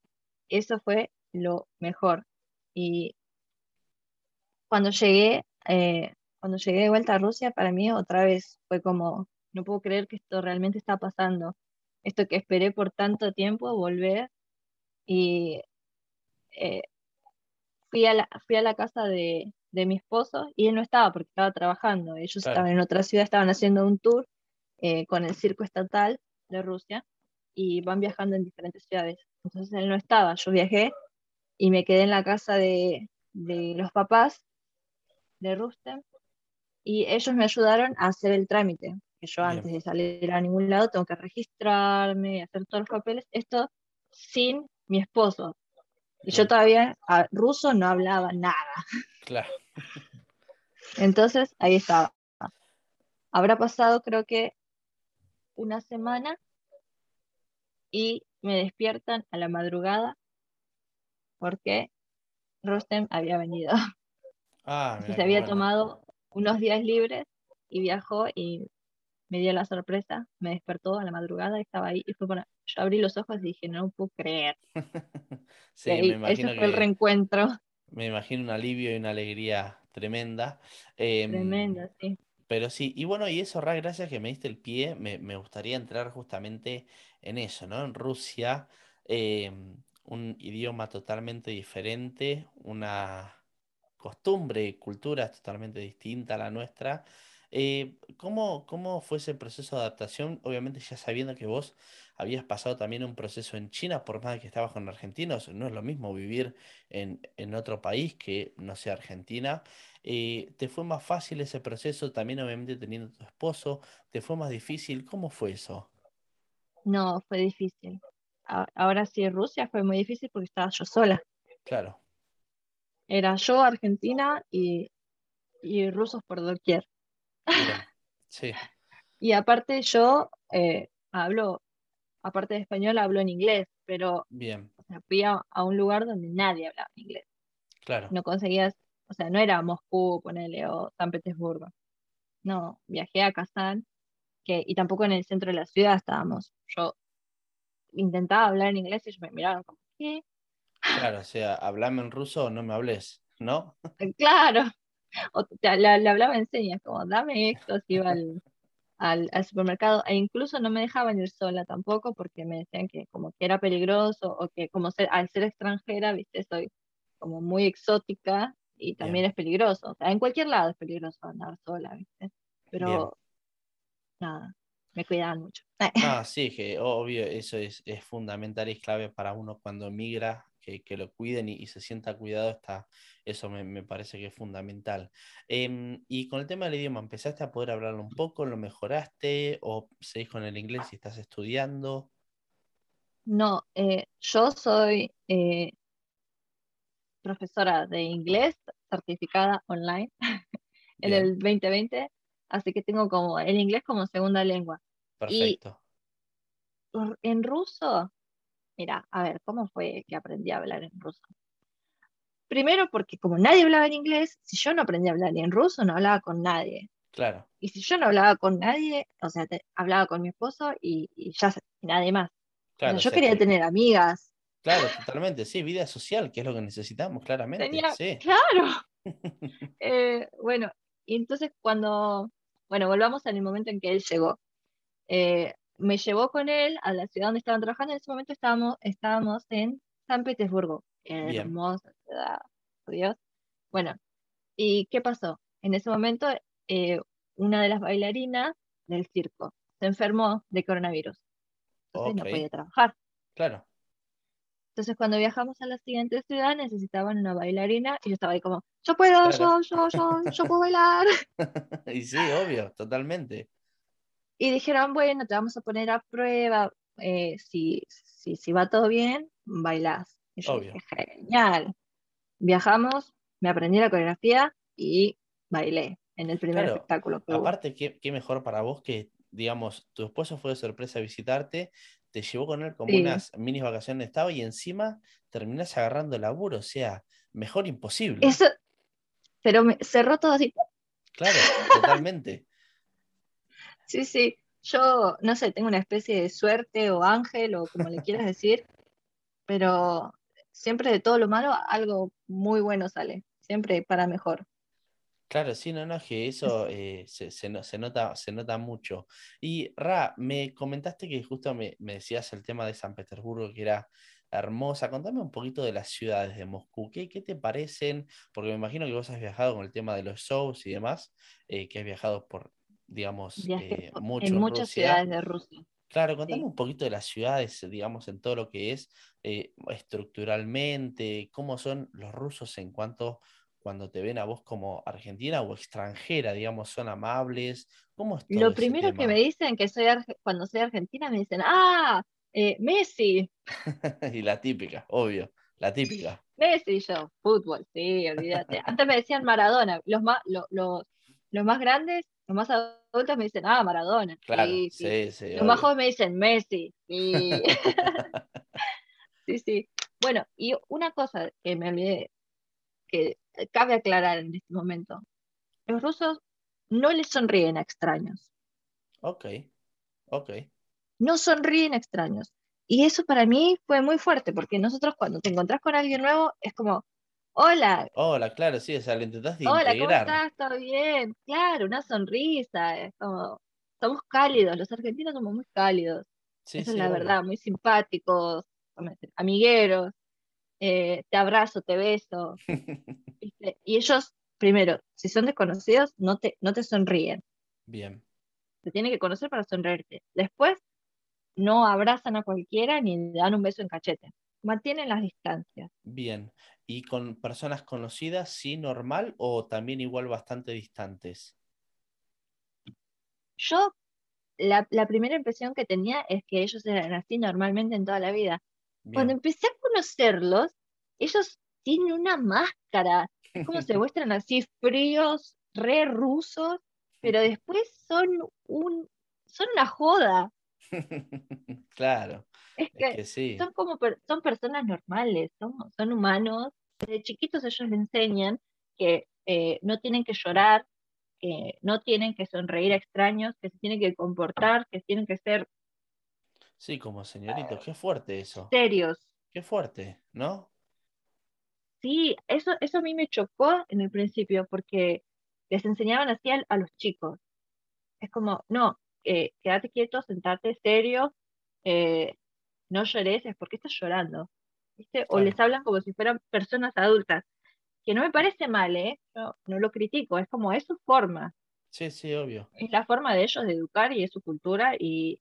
eso fue lo mejor. Y cuando llegué, eh, cuando llegué de vuelta a Rusia, para mí otra vez fue como, no puedo creer que esto realmente está pasando. Esto que esperé por tanto tiempo, volver. Y eh, fui a la, fui a la casa de, de mi esposo y él no estaba porque estaba trabajando. Ellos Claro. estaban en otra ciudad, estaban haciendo un tour eh, con el circo estatal de Rusia y van viajando en diferentes ciudades. Entonces él no estaba, yo viajé y me quedé en la casa de, de los papás de Rustem y ellos me ayudaron a hacer el trámite, que yo Bien. antes de salir a ningún lado tengo que registrarme, hacer todos los papeles, esto sin mi esposo. Y yo todavía a ruso no hablaba nada. Claro. Entonces, ahí estaba. Habrá pasado creo que una semana y me despiertan a la madrugada porque Rustem había venido. Ah, se había bueno. tomado unos días libres y viajó y me dio la sorpresa, me despertó a la madrugada y estaba ahí y fue para... Yo abrí los ojos y dije, no puedo creer. Sí, me imagino ese fue el reencuentro. me imagino un alivio y una alegría tremenda. Em, Tremendo, sí. Pero sí, y bueno, y eso, Ra, gracias que me diste el pie, me, me gustaría entrar justamente en eso, ¿no? En Rusia, eh, un idioma totalmente diferente, una costumbre y cultura totalmente distinta a la nuestra. Eh, ¿cómo, cómo fue ese proceso de adaptación? Obviamente ya sabiendo que vos habías pasado también un proceso en China, por más que estabas con argentinos, no es lo mismo vivir en, en otro país que no sea Argentina. Eh, ¿te fue más fácil ese proceso también obviamente teniendo tu esposo? ¿Te fue más difícil? ¿Cómo fue eso? No, fue difícil. Ahora sí, Rusia fue muy difícil porque estaba yo sola. Claro, Era yo, Argentina y, y rusos por doquier. sí, Y aparte yo eh, hablo, aparte de español, hablo en inglés, pero bien, o sea, fui a, a un lugar donde nadie hablaba inglés. claro, No conseguías, o sea, no era Moscú, ponele, o San Petersburgo. No, viajé a Kazán, que, y tampoco en el centro de la ciudad estábamos. Yo intentaba hablar en inglés y ellos me miraron como, ¿qué? claro, o sea, hablame en ruso o no me hables, ¿no? Claro. O te- le, hablaba en señas, como, dame esto, si iba al, al, al supermercado. E incluso no me dejaban ir sola tampoco porque me decían que como que era peligroso o que como ser, al ser extranjera, viste, soy como muy exótica y también Bien. es peligroso. O sea, en cualquier lado es peligroso andar sola, viste. Pero nada, me cuidaban mucho. Ah, sí, que obvio, eso es, es fundamental y es clave para uno cuando emigra, que, que lo cuiden y, y se sienta cuidado, está, eso me, me parece que es fundamental. Em, y con el tema del idioma, ¿empezaste a poder hablarlo un poco? ¿Lo mejoraste? ¿O seguís con el inglés si estás estudiando? No, eh, yo soy eh, profesora de inglés certificada online en Bien, el 2020, así que tengo como el inglés como segunda lengua. perfecto. Ru- En ruso, mira, a ver, ¿cómo fue que aprendí a hablar en ruso? Primero porque como nadie hablaba en inglés, si yo no aprendí a hablar en ruso, no hablaba con nadie. Claro, Y si yo no hablaba con nadie, o sea, te- hablaba con mi esposo y, y ya y nadie más. O sea, claro, o yo sea quería que- tener amigas. claro, totalmente, sí, vida social, que es lo que necesitamos, claramente, Tenía, sí. claro. Eh, bueno, y entonces cuando, bueno, volvamos al momento en que él llegó. Eh, me llevó con él a la ciudad donde estaban trabajando. En ese momento estábamos, estábamos en San Petersburgo. Hermosa ciudad, Dios. Bueno, ¿y qué pasó? En ese momento, eh, una de las bailarinas del circo se enfermó de coronavirus. Entonces no podía trabajar. Claro, Entonces, cuando viajamos a la siguiente ciudad, necesitaban una bailarina y yo estaba ahí como, yo puedo, Claro. yo, yo, yo, yo puedo bailar. y sí, obvio, totalmente. Y dijeron, bueno, te vamos a poner a prueba, eh, si, si, si va todo bien, bailás. Y yo Obvio. dije, genial. Viajamos, me aprendí la coreografía y bailé en el primer Claro, espectáculo que hubo. Aparte, qué, qué mejor para vos que digamos, tu esposo fue de sorpresa a visitarte, te llevó con él como Sí. unas mini vacaciones de estado y encima terminás agarrando laburo, o sea, mejor imposible. Eso, pero me cerró todo así. Claro, totalmente. Sí, sí. Yo, no sé, tengo una especie de suerte o ángel o como le quieras decir, pero siempre de todo lo malo algo muy bueno sale, siempre para mejor. Claro, sí, no, no, que eso eh, se, se no- se nota, se nota mucho. Y Ra, me comentaste que justo me, me decías el tema de San Petersburgo, que era hermosa. Contame un poquito de las ciudades de Moscú. ¿Qué, qué te parecen? Porque me imagino que vos has viajado con el tema de los shows y demás, eh, que has viajado por, digamos, eh, mucho en muchas Rusia. ciudades de Rusia. Claro, contame Sí. un poquito de las ciudades, digamos, en todo lo que es eh, estructuralmente, cómo son los rusos en cuanto cuando te ven a vos como argentina o extranjera, digamos, son amables, ¿cómo es todo Lo primero que me dicen que soy cuando soy argentina me dicen, ah, eh, Messi, Y la típica, obvio, la típica. Messi, yo, fútbol, sí, olvídate. Antes me decían Maradona, los más, lo- los, los más grandes, los más adultos me dicen, ah, Maradona, Claro, sí, sí. sí, Los más jóvenes me dicen Messi, sí. Sí, sí. Bueno, y una cosa que me olvidé, que cabe aclarar en este momento. Los rusos no les sonríen a extraños, Ok, ok, no sonríen a extraños. Y eso para mí fue muy fuerte, porque nosotros cuando te encontrás con alguien nuevo, es como, hola, Hola, claro, sí, o sea, lo intentás de hola, ¿cómo estás? ¿Todo bien? Claro, una sonrisa, es como, somos cálidos, los argentinos somos muy cálidos. Sí, Esa es sí, la obvio. verdad, muy simpáticos, amigueros, eh, te abrazo, te beso, ¿viste? Y ellos, primero, si son desconocidos, no te, no te sonríen, Bien, te tienen que conocer para sonreírte. Después, no abrazan a cualquiera ni le dan un beso en cachete, mantienen las distancias. bien. ¿Y con personas conocidas, sí, normal o también igual bastante distantes? Yo, la, la primera impresión que tenía es que ellos eran así normalmente en toda la vida. Cuando empecé a conocerlos, ellos tienen una máscara, es como se muestran así fríos, re rusos, pero después son un, son una joda. Claro, Es es que sí. son como per- son personas normales, son, son humanos. Desde chiquitos ellos le enseñan que eh, no tienen que llorar, que no tienen que sonreír a extraños, que se tienen que comportar, que tienen que ser Sí, como señorito, qué fuerte eso. serios. Qué fuerte, ¿no? Sí, eso, eso a mí me chocó en el principio porque les enseñaban así a, a los chicos. Es como, no, eh, quédate quieto, sentate serio, eh, no llores, es porque estás llorando. ¿viste? O les hablan como si fueran personas adultas, que no me parece mal, ¿eh? No, no lo critico, es como, es su forma, Sí, sí, obvio. es la forma de ellos de educar y es su cultura y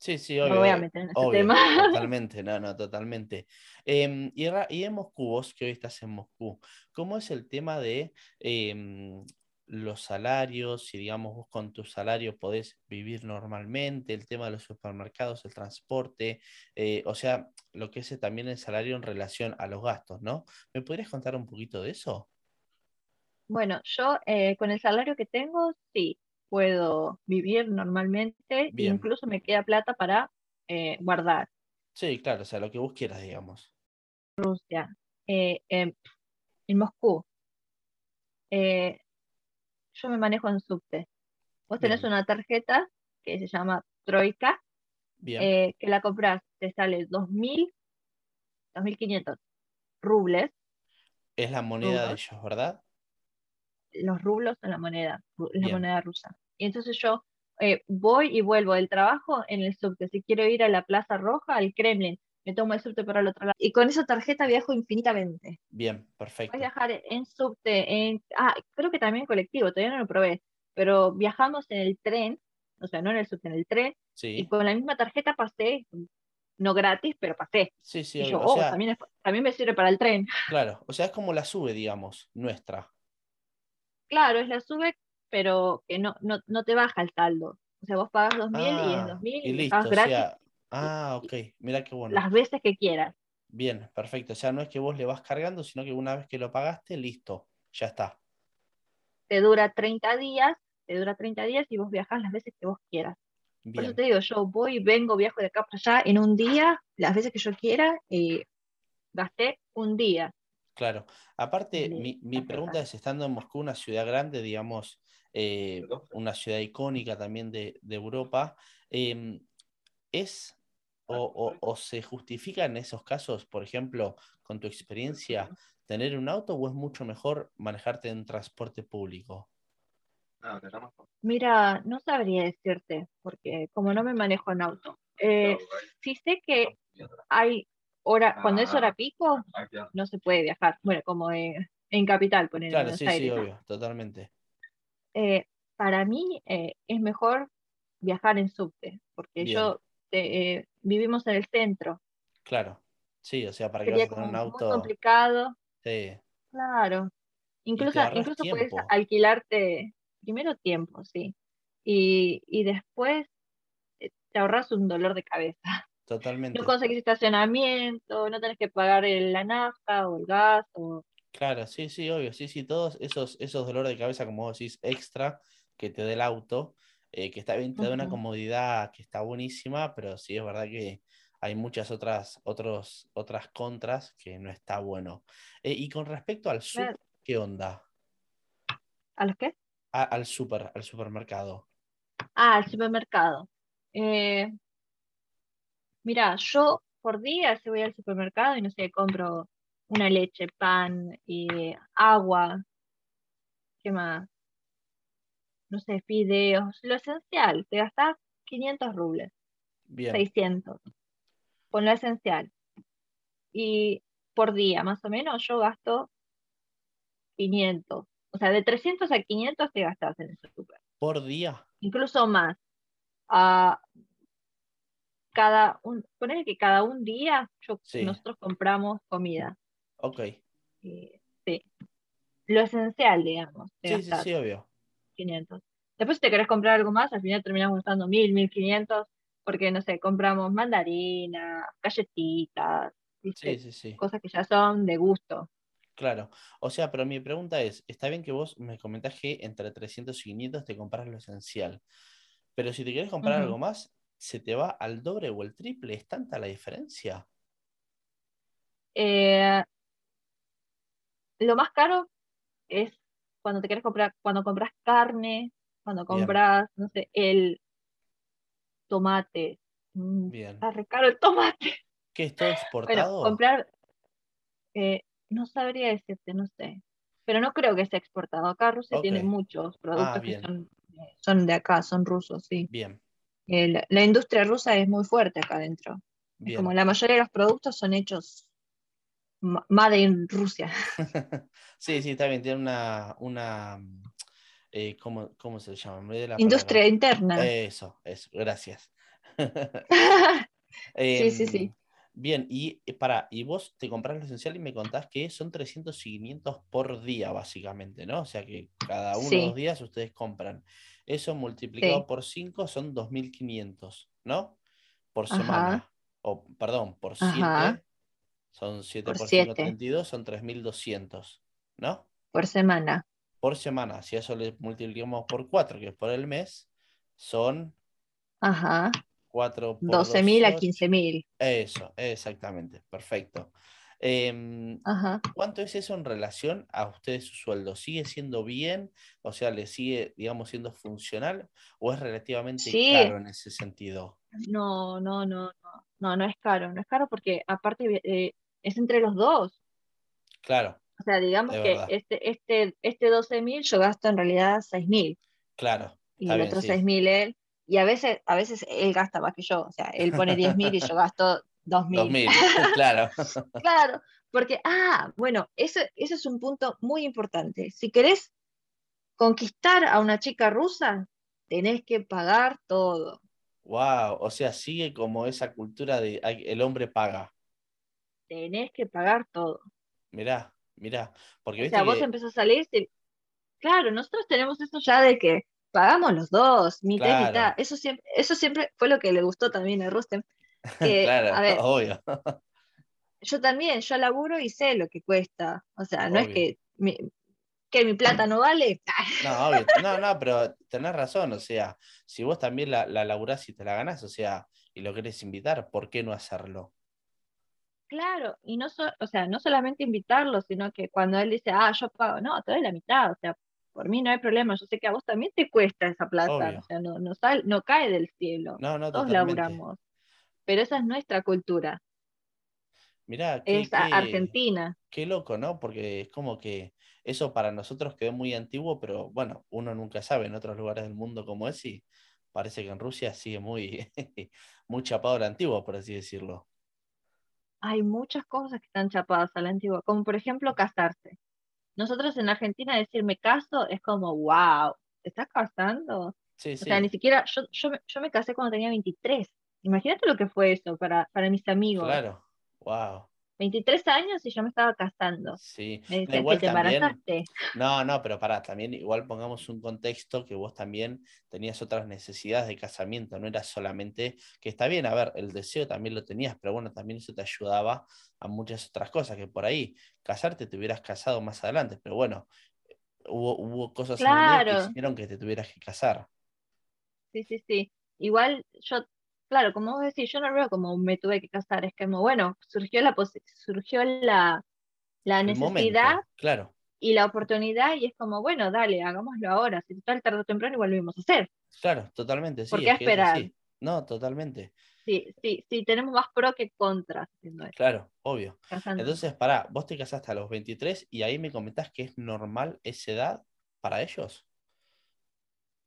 Sí, sí, no obvio. me voy a eh, meter en ese Obvio, tema. totalmente, no, no, totalmente. Em, y, y en Moscú, vos que hoy estás en Moscú, ¿cómo es el tema de em, los salarios? Si, digamos, vos con tu salario podés vivir normalmente, el tema de los supermercados, el transporte, eh, o sea, lo que es eh, también el salario en relación a los gastos, ¿no? ¿Me podrías contar un poquito de eso? Bueno, yo eh, con el salario que tengo, sí, puedo vivir normalmente, e Bien. incluso me queda plata para eh, guardar. Sí, claro, o sea, lo que vos quieras, digamos. Rusia, en Moscú, eh, yo me manejo en subte. Vos tenés Bien. una tarjeta que se llama Troika, Bien, eh, que la compras, te sale 2.000, 2.500 rubles, es la moneda de ellos, ¿verdad? los rublos son la moneda, la Bien. moneda rusa. Y entonces yo eh, voy y vuelvo del trabajo en el subte. Si quiero ir a la Plaza Roja, al Kremlin, me tomo el subte para el otro lado. Y con esa tarjeta viajo infinitamente. Bien, Puedes perfecto. viajar en subte, en... Ah, creo que también colectivo, todavía no lo probé. Pero viajamos en el tren, o sea, no en el subte, en el tren, y Sí, con la misma tarjeta pasé, no gratis, pero pasé. sí, sí, Y yo. O oh, sea, también, es- también me sirve para el tren. claro, o sea, es como la sube, digamos, nuestra. Claro, es la sube, pero que no, no, no te baja el saldo. O sea, vos pagas 2.000 y es Ah, 2.000 y y listo, o gratis sea, ah, ok, mira qué bueno. las veces que quieras. Bien, perfecto. O sea, no es que vos le vas cargando, sino que una vez que lo pagaste, listo, ya está. Te dura 30 días te dura 30 días y vos viajás las veces que vos quieras. Por eso te digo, yo voy, vengo, viajo de acá para allá en un día, las veces que yo quiera, y gasté un día. Claro. Aparte, mi, mi pregunta es, estando en Moscú, una ciudad grande, digamos, eh, una ciudad icónica también de, de Europa, em, ¿es o, o- o se justifica en esos casos, por ejemplo, con tu experiencia, tener un auto o es mucho mejor manejarte en transporte público? Mira, no sabría decirte, porque como no me manejo en auto, eh, sí sé que hay hora, cuando es hora pico, no se puede viajar. Bueno, como eh, en Capital, poner en Claro, sí, sí, Aires. obvio, totalmente. Eh, para mí eh, es mejor viajar en subte, porque Bien. yo eh, vivimos en el centro. Claro. Sí, o sea, para que vas Sería a tener como un muy auto. complicado. Sí. Claro. Incluso, incluso puedes alquilarte primero tiempo, sí. Y, y después eh, te ahorras un dolor de cabeza. No Totalmente. conseguís estacionamiento, no tenés que pagar el- la nafta o el gas. O... Claro, sí, sí, obvio, sí, sí, todos esos, esos dolores de cabeza, como vos decís, extra que te dé el auto, eh, que está bien, te da una comodidad que está buenísima, pero sí es verdad que hay muchas otras, otros, otras contras que no está bueno. Eh, y con respecto al súper, ¿qué onda? ¿A los qué? A- al súper, al supermercado. Ah, al supermercado. Eh, mira, yo por día si voy al supermercado y no sé, compro una leche, pan, y agua, ¿qué más? No sé, fideos, lo esencial, te gastás 500 rubles, Bien, 600, con lo esencial. Y por día, más o menos, yo gasto 500. O sea, de 300 a 500 te gastas en el super. por día. Incluso más. Ah, cada un, ponele que cada un día yo- Sí. nosotros compramos comida. Ok. y, sí. Lo esencial, digamos, Sí, sí, sí, obvio. 500. Después si te querés comprar algo más, al final terminamos gastando 1000, 1500, porque, no sé, compramos mandarina, galletitas, ¿viste? Sí, sí, sí. cosas que ya son de gusto. Claro, o sea, pero mi pregunta es, está bien que vos me comentás que entre 300 y 500 te compras lo esencial, pero si te querés comprar algo más, se te va al doble o el triple, ¿es tanta la diferencia? Eh, lo más caro es cuando te querés comprar, cuando compras carne, cuando Bien. compras, no sé, el tomate. Mm, Bien. Está re caro el tomate. ¿Qué es todo Bueno, exportado? comprar, eh, no sabría decirte, no sé. Pero no creo que sea exportado. Acá Rusia tiene muchos productos que bien. son, eh, son de acá, son rusos, sí. Bien, Eh, la, la industria rusa es muy fuerte acá adentro. Como la mayoría de los productos son hechos ma- made in Rusia. Sí, sí, está bien, tiene una, una, eh, ¿cómo, cómo se llama? La Industria palabra. interna. Eso, eso, gracias. Sí, sí, sí. Em, Bien, y eh, para, y vos te compras lo esencial y me contás que son 300 y 500 por día, básicamente, ¿no? O sea que cada uno Sí. dos días ustedes compran. Eso multiplicado Sí. por 5 son 2.500, ¿no? Por Ajá. semana. O, perdón, por Ajá. 7 son 7 Por por 5, siete. 32, son 3.200, ¿no? por semana. Por semana. Si eso le multiplicamos por 4, que es por el mes, son Ajá. 4 por 12.000 a 12, 15.000. Eso, exactamente, perfecto. Em, Ajá. ¿cuánto es eso en relación a ustedes su sueldo? ¿Sigue siendo bien? O sea, ¿le sigue, digamos, siendo funcional? ¿O es relativamente Sí. caro en ese sentido? No, no, no, no. No, no es caro. No es caro porque aparte eh, es entre los dos. Claro, O sea, digamos que verdad. este, este, este 12.000 yo gasto en realidad 6.000 claro, y el bien, otro sí. 6.000 él. Y a veces, a veces él gasta más que yo. O sea, él pone 10.000 y yo gasto 2.000. 2000, claro. Claro, porque, ah, bueno, eso, eso es un punto muy importante. Si querés conquistar a una chica rusa, tenés que pagar todo. Wow, o sea, sigue como esa cultura de el hombre paga. Tenés que pagar todo. Mirá, mirá, porque O viste sea, vos empezás a salir, si- claro, nosotros tenemos eso ya de que pagamos los dos, mitad y Claro. mitad. Eso siempre, eso siempre fue lo que le gustó también a Rustem. Que, claro, a ver, obvio, yo también, yo laburo y sé lo que cuesta. O sea, no es que mi, ¿Que mi plata no vale? No, obvio. No, no, pero tenés razón. O sea, si vos también la, la laburás y te la ganás, o sea, y lo querés invitar, ¿por qué no hacerlo? Claro, y no, so- o sea, no solamente invitarlo, sino que cuando él dice, ah, yo pago, no, te doy la mitad, o sea, por mí no hay problema, yo sé que a vos también te cuesta esa plata, Obvio. o sea, no, no, sal- no cae del cielo, No, no, todos totalmente. laburamos, pero esa es nuestra cultura, Mirá, qué, es qué- argentina. qué loco, ¿no? Porque es como que eso para nosotros quedó muy antiguo, pero bueno, uno nunca sabe en otros lugares del mundo cómo es y parece que en Rusia sigue muy, muy chapado a la antigua, por así decirlo. Hay muchas cosas que están chapadas a la antigua, como por ejemplo casarse. Nosotros en Argentina decir me caso es como, wow, ¿te estás casando? Sí, O sí, sea, ni siquiera, yo, yo, me- yo me casé cuando tenía 23. Imagínate lo que fue eso para, para mis amigos. claro. Wow. 23 años y yo me estaba casando. Sí. Me igual que te también, embarazaste. no, no, pero pará, también igual pongamos un contexto que vos también tenías otras necesidades de casamiento, no era solamente, que está bien, a ver, el deseo también lo tenías, pero bueno, también eso te ayudaba a muchas otras cosas, que por ahí casarte te hubieras casado más adelante, pero bueno, hubo, hubo cosas en el que Claro. hicieron que te tuvieras que casar. Sí, sí, sí. Igual yo, claro, como vos decís, yo no lo veo como me tuve que casar, es como, bueno, surgió la, surgió la, la necesidad momento, claro, y la oportunidad y es como, bueno, dale, hagámoslo ahora. Si total tarde o temprano igual lo vimos a hacer. claro, totalmente, sí, ¿Por qué es que es esperar? No, totalmente, Sí, sí, sí, tenemos más pro que contra claro, obvio. Entonces, pará, vos te casaste a los 23 y ahí me comentás que es normal esa edad para ellos.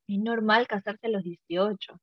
Es normal casarse a los 18.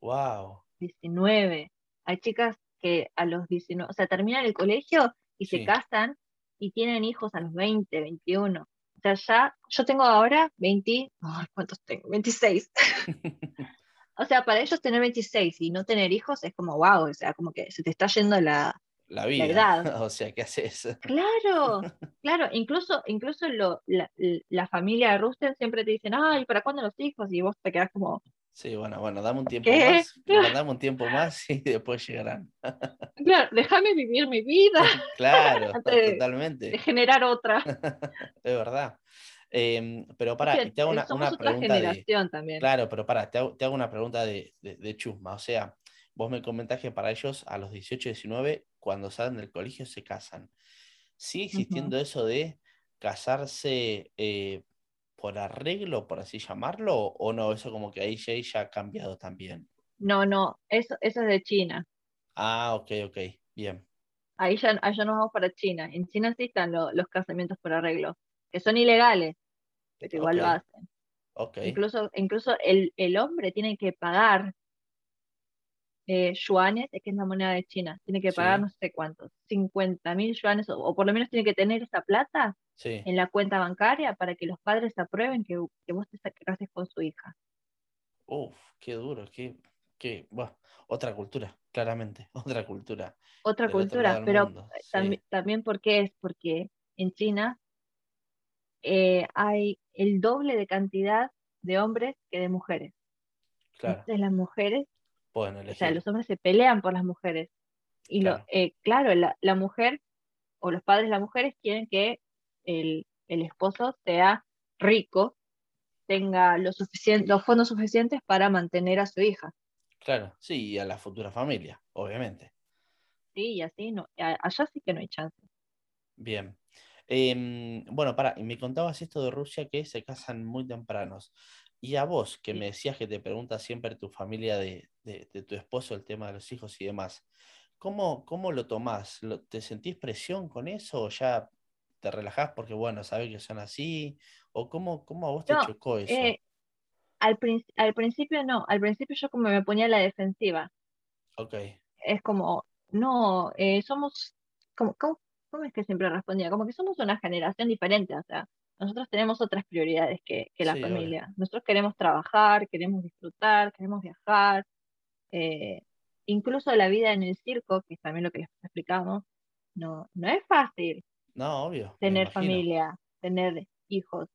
Wow. 19. Hay chicas que a los 19, o sea, terminan el colegio y se casan y tienen hijos a los 20, 21. O sea, ya, yo tengo ahora 20, ay, ¿cuántos tengo? 26. O sea, para ellos tener 26 y no tener hijos es como, wow, o sea, como que se te está yendo la... La vida. edad. O sea, ¿qué haces? Claro, claro, incluso, incluso lo, la, la familia de Rusten siempre te dicen, ay, ¿para cuándo los hijos? Y vos te quedás como, Sí, bueno, bueno, dame un tiempo ¿Qué? más. Dame un tiempo más y después llegarán. claro, déjame vivir mi vida, Claro, Antes de- de totalmente. generar otra. Es verdad. Em, pero para, te hago una, somos una otra pregunta de. generación también. Claro, pero para, te hago, te hago una pregunta de, de, de chusma. O sea, vos me comentás que para ellos a los 18, 19, cuando salen del colegio, se casan. ¿Sigue existiendo eso de casarse eh, por arreglo, por así llamarlo? ¿O no? Eso como que ahí ya, ha cambiado también. No, no, eso, eso es de China. Ah, ok, ok. Bien. Ahí ya, allá nos vamos para China. En China sí están lo- los casamientos por arreglo, que son ilegales, pero igual lo hacen. Ok. Incluso, incluso el, el hombre tiene que pagar eh, yuanes, es que es la moneda de China, tiene que pagar Sí. no sé cuántos, 50 mil yuanes, o, o por lo menos tiene que tener esa plata Sí. en la cuenta bancaria para que los padres aprueben que, que vos te cases con su hija. Uf, qué duro, qué, qué, buah, otra cultura, claramente, otra cultura. Otra cultura, pero sí. también, también porque es porque en China eh, hay el doble de cantidad de hombres que de mujeres. Claro, Entonces las mujeres, pueden o sea, los hombres se pelean por las mujeres. Y lo, Claro. eh, claro, la, la mujer o los padres de las mujeres quieren que el, el esposo sea rico, tenga lo los fondos suficientes para mantener a su hija. Claro, sí, y a la futura familia, obviamente. Sí, y así no, allá sí que no hay chance. Bien. Em, bueno, para, y me contabas esto de Rusia que se casan muy tempranos. Y a vos, que me decías que te pregunta siempre tu familia de, de- de tu esposo el tema de los hijos y demás, ¿cómo, cómo lo tomás? ¿Lo- ¿Te sentís presión con eso o ya te relajás porque, bueno, sabes que son así? ¿O cómo, cómo a vos te No, chocó eso? Eh, al, prin- al principio no, al principio yo como me ponía a la defensiva. Ok, Es como, no, eh, somos, como, ¿cómo, cómo es que siempre respondía? Como que somos una generación diferente, o sea, nosotros tenemos otras prioridades que, que la Sí, familia. Nosotros queremos trabajar, queremos disfrutar, queremos viajar. eh, incluso la vida en el circo, que es también lo que les explicamos, no, no es fácil no, obvio. tener familia, tener hijos.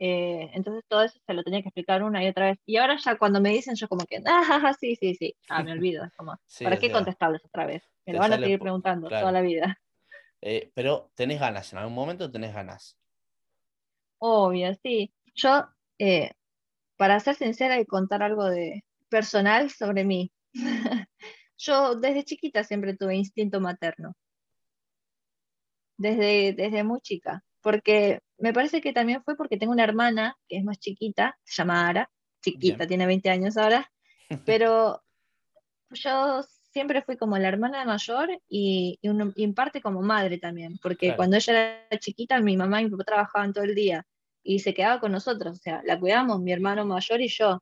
Eh, entonces todo eso se lo tenía que explicar una y otra vez. Y ahora ya cuando me dicen, yo como que, ah, sí, sí, sí, ah, me olvido. Es como, Sí, ¿para qué sea, contestarles otra vez? Me lo van a seguir preguntando claro. toda la vida. eh, pero tenés ganas, en algún momento tenés ganas. Obvio, sí. Yo, eh, para ser sincera y contar algo de personal sobre mí, yo desde chiquita siempre tuve instinto materno. Desde, desde muy chica. Porque me parece que también fue porque tengo una hermana que es más chiquita, se llama Ara, chiquita, Bien. tiene 20 años ahora, pero yo siempre fui como la hermana mayor y, y un- y en parte como madre también, porque Claro. cuando ella era chiquita mi mamá y mi papá trabajaban todo el día y se quedaba con nosotros, o sea, la cuidábamos mi hermano mayor y yo,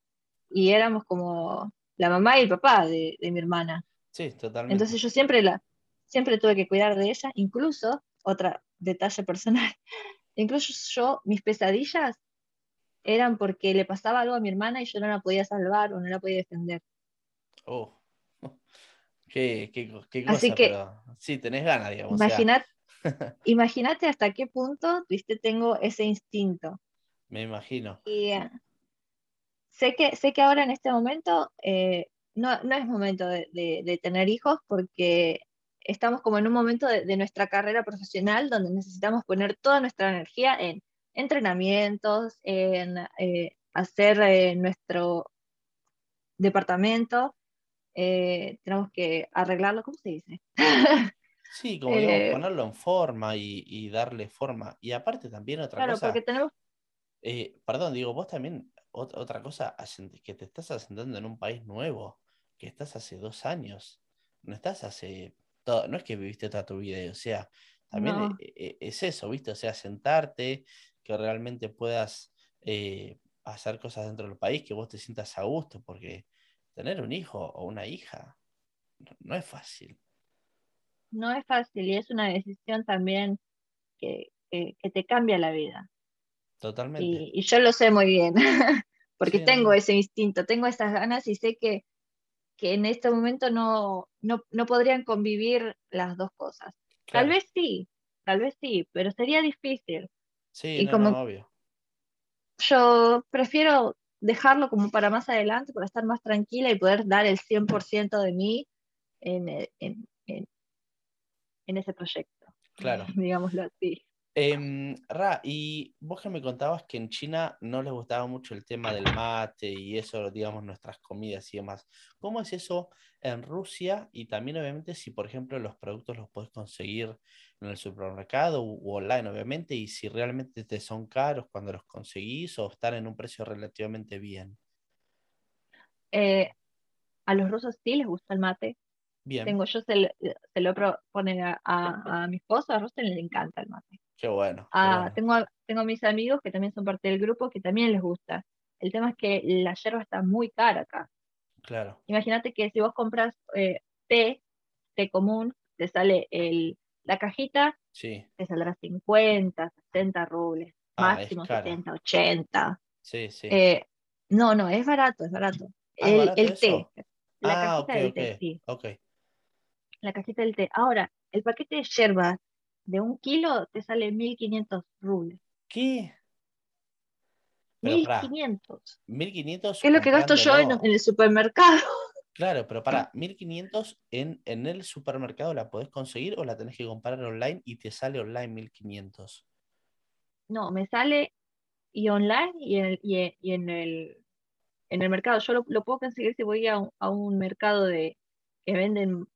y éramos como la mamá y el papá de, de mi hermana. Sí, totalmente. Entonces yo siempre la, siempre tuve que cuidar de ella, incluso, otra detalle personal, incluso yo, mis pesadillas eran porque le pasaba algo a mi hermana y yo no la podía salvar o no la podía defender. Oh. Qué, qué, co- qué cosa, Así que- pero sí, tenés ganas, digamos. o sea, Imaginat- imagínate hasta qué punto, viste, tengo ese instinto. me imagino. Y eh, sé que, sé que ahora en este momento eh, no, no es momento de, de- de tener hijos porque estamos como en un momento de, de nuestra carrera profesional donde necesitamos poner toda nuestra energía en entrenamientos, en eh, hacer eh, nuestro departamento. Eh, tenemos que arreglarlo, ¿cómo se dice? Sí, como digo, Eh, ponerlo en forma y, y darle forma. Y aparte también otra Claro, cosa, porque tenemos eh, perdón, digo, vos también, ot- otra cosa, que te estás asentando en un país nuevo, que estás hace dos años, no estás hace, todo, no es que viviste toda tu vida, o sea, también No. e- e- es eso, ¿viste? O sea, sentarte, que realmente puedas eh, hacer cosas dentro del país, que vos te sientas a gusto, porque tener un hijo o una hija no, es fácil, no es fácil y es una decisión también que, que- que te cambia la vida. totalmente. Y, y yo lo sé muy bien, porque Sí, tengo no. ese instinto, tengo esas ganas y sé que, que en este momento no, no, no podrían convivir las dos cosas. Tal vez sí, tal vez sí, pero sería difícil. Sí, y no, como- no, obvio. Yo prefiero dejarlo como para más adelante, para estar más tranquila y poder dar el 100% de mí en, en, en- en ese proyecto, Claro. digámoslo así. Em, Ra, y vos que me contabas que en China no les gustaba mucho el tema del mate y eso, digamos, nuestras comidas y demás. ¿Cómo es eso en Rusia? Y también, obviamente, si, por ejemplo, los productos los puedes conseguir en el supermercado u, u online, obviamente, y si realmente te son caros cuando los conseguís o están en un precio relativamente bien. Eh, a los rusos sí les gusta el mate. Bien, Tengo, yo se, lo- se lo propone a, a, a mi esposo, a Rosen le encanta el mate. Qué bueno. qué Ah, bueno. tengo, a- tengo mis amigos que también son parte del grupo que también les gusta. El tema es que la yerba está muy cara acá. Claro, Imagínate que si vos compras eh, té, té común, te sale el, la cajita, sí, te saldrá 50, 60 rubles, Ah, es máximo cara. 70, 80. sí, sí. Eh, no, no, es barato, es barato. Ah, ¿es el, barato el eso? té, la ah, cajita del té, sí. ok. la cajita del té. Ahora, el paquete de yerba de un kilo te sale 1500 rubles. ¿Qué? Pero pará, 1500. 1500 ¿Qué es lo que gasto yo en, el supermercado? Claro, pero para 1500 en, en el supermercado la podés conseguir o la tenés que comprar online y te sale online 1500. No, me sale y online y en el, y en, y en el, en el mercado. Yo lo, lo puedo conseguir si voy a un, a un mercado de que venden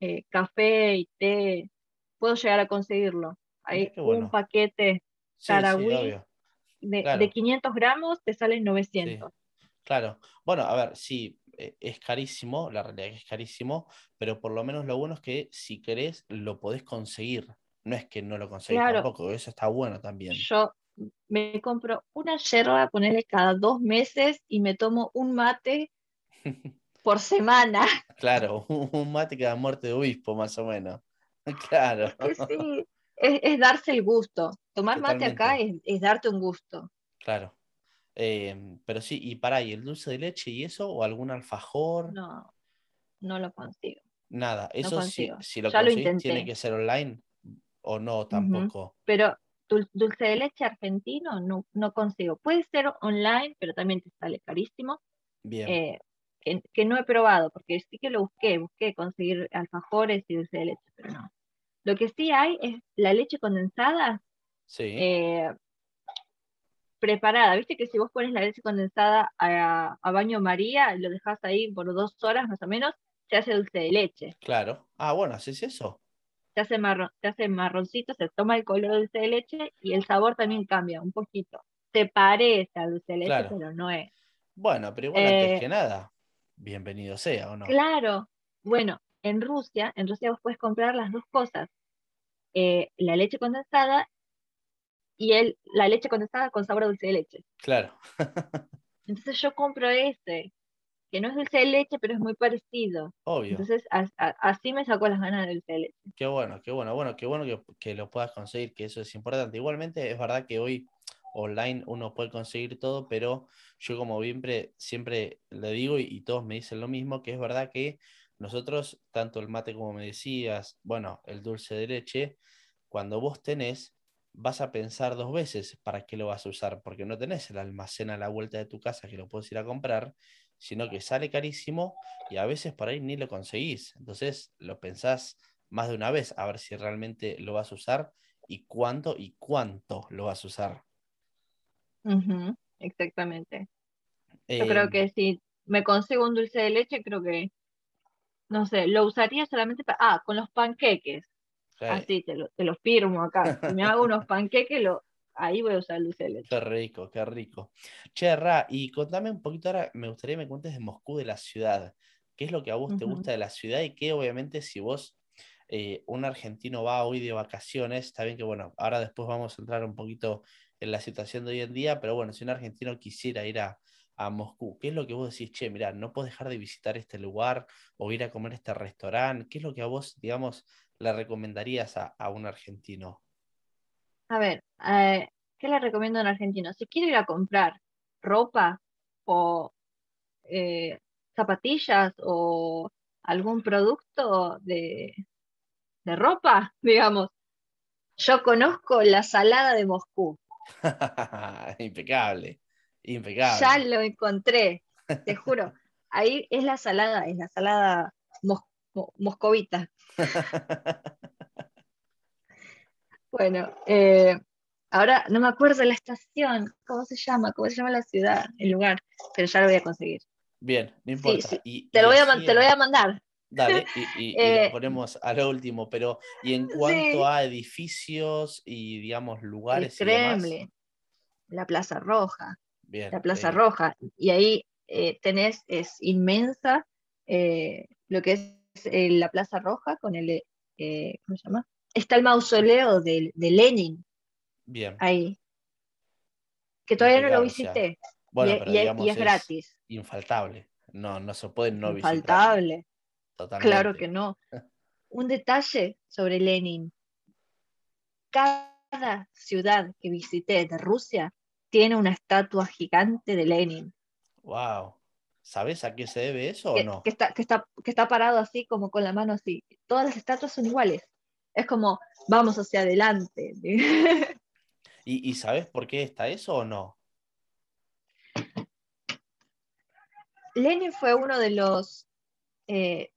eh, café y té. Puedo llegar a conseguirlo. Hay bueno. un paquete Sí, sí, de, Claro. de 500 gramos, te sale 900. Claro. Bueno, a ver, sí, eh, es carísimo, la realidad es que es carísimo, pero por lo menos lo bueno es que si querés lo podés conseguir. No es que no lo conseguís Claro. tampoco, eso está bueno también. Yo me compro una yerba, ponerle cada dos meses y me tomo un mate por semana. Claro, un mate que da muerte de obispo, más o menos. Claro. Es que sí, es, es darse el gusto. Tomar mate acá es, es darte un gusto. Claro. Eh, pero sí, y para ¿y el dulce de leche y eso? ¿O algún alfajor? No, no lo consigo. Nada, eso si, consigo. si lo intenté. tiene que ser online o no tampoco. Pero dul- dulce de leche argentino no, no consigo. Puede ser online, pero también te sale carísimo. Bien, eh, que, que no he probado, porque sí que lo busqué, busqué conseguir alfajores y dulce de leche, pero no. Lo que sí hay es la leche condensada, sí, eh, preparada. Viste que si vos pones la leche condensada a, a baño María y lo dejas ahí por dos horas más o menos, se hace dulce de leche. Claro. Ah, bueno, ¿haces eso? Se hace, se hace marroncito, se toma el color dulce de leche y el sabor también cambia un poquito. Se parece a dulce de leche, Claro. pero no es. Bueno, pero igual antes Eh, que nada, bienvenido sea, ¿o no? Claro. Bueno, en Rusia, en Rusia vos puedes comprar las dos cosas. eh, la leche condensada y el, la leche condensada con sabor a dulce de leche. Claro. Entonces yo compro ese, que no es dulce de leche, pero es muy parecido. Obvio. Entonces a- a- así me sacó las ganas de dulce de leche. Qué bueno, qué bueno. Bueno, qué bueno que, que lo puedas conseguir, que eso es importante. Igualmente, es verdad que hoy online uno puede conseguir todo, pero yo como siempre, siempre le digo y, y todos me dicen lo mismo, que es verdad que nosotros, tanto el mate como me decías, bueno, el dulce de leche, cuando vos tenés, vas a pensar dos veces para qué lo vas a usar, porque no tenés el almacén a la vuelta de tu casa que lo puedes ir a comprar, sino que sale carísimo y a veces por ahí ni lo conseguís. Entonces lo pensás más de una vez a ver si realmente lo vas a usar y cuánto y cuánto lo vas a usar. Exactamente. Yo creo que si me consigo un dulce de leche, creo que, no sé, lo usaría solamente para... Ah, con los panqueques. Así, te lo, te lo firmo acá. Si me hago unos panqueques, lo, ahí voy a usar dulce de leche. Qué rico, qué rico. Che, Ra, y contame un poquito ahora, me gustaría que me cuentes de Moscú, de la ciudad. ¿Qué es lo que a vos te gusta de la ciudad y qué obviamente si vos, eh, un argentino va hoy de vacaciones, está bien que bueno, ahora después vamos a entrar un poquito en la situación de hoy en día, pero bueno, si un argentino quisiera ir a, a Moscú, ¿qué es lo que vos decís? Che, mira, no puedo dejar de visitar este lugar o ir a comer a este restaurante. ¿Qué es lo que a vos, digamos, le recomendarías a, a un argentino? A ver, eh, ¿qué le recomiendo a un argentino? Si quiere ir a comprar ropa o eh, zapatillas o algún producto de, de ropa, digamos, yo conozco la salada de Moscú. impecable, impecable. Ya lo encontré, te juro. Ahí es la salada, es la salada mos- mo- moscovita. Bueno, eh, ahora no me acuerdo la estación, ¿cómo se llama? ¿Cómo se llama la ciudad, el lugar? Pero ya lo voy a conseguir. Bien, no importa. sí, Y- Te y lo voy a, te lo voy a mandar. Dale, y, y- y Eh, lo ponemos a lo último, pero y en cuanto Sí. a edificios y digamos El lugares y demás, Kremlin, la Plaza Roja, bien, la Plaza Roja. Y ahí eh, tenés, es inmensa eh, lo que es eh, la Plaza Roja con el, ¿cómo se llama? Está el mausoleo de, de Lenin bien. ahí, que todavía no lo Impecable, o sea, visité. Bueno, y, pero y es- digamos y es gratis, infaltable. No, no se puede no visitar. infaltable. Totalmente. Claro que no. Un detalle sobre Lenin. Cada ciudad que visité de Rusia tiene una estatua gigante de Lenin, Wow. ¿Sabes a qué se debe eso o no? que está, que, está, que está parado así, como con la mano así. Todas las estatuas son iguales. Es como, vamos hacia adelante. ¿Y, y sabes por qué está eso o no? Lenin fue uno de los eh,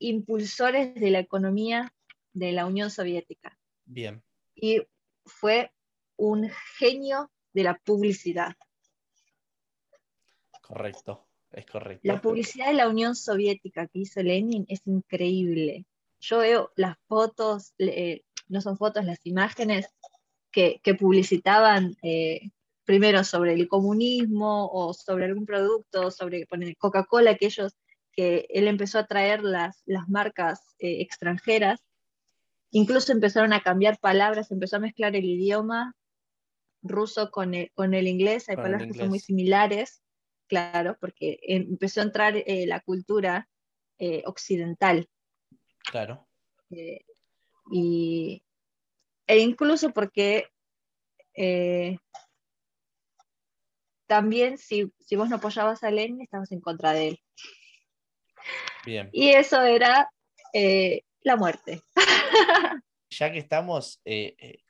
impulsores de la economía de la Unión Soviética. Bien, y fue un genio de la publicidad. correcto. Es correcto. La publicidad de la Unión Soviética que hizo Lenin es increíble. Yo veo las fotos, eh, no son fotos, las imágenes que, que publicitaban eh, primero sobre el comunismo o sobre algún producto, sobre Coca-Cola, que ellos, que él empezó a traer las, las marcas eh, extranjeras, incluso empezaron a cambiar palabras, empezó a mezclar el idioma ruso con el, con el inglés, hay Con palabras que son muy similares, claro, porque empezó a entrar eh, la cultura eh, occidental. Claro. eh, y, e incluso porque también si, si vos no apoyabas a Lenin, estabas en contra de él. Bien. Y eso era la muerte. ya que estamos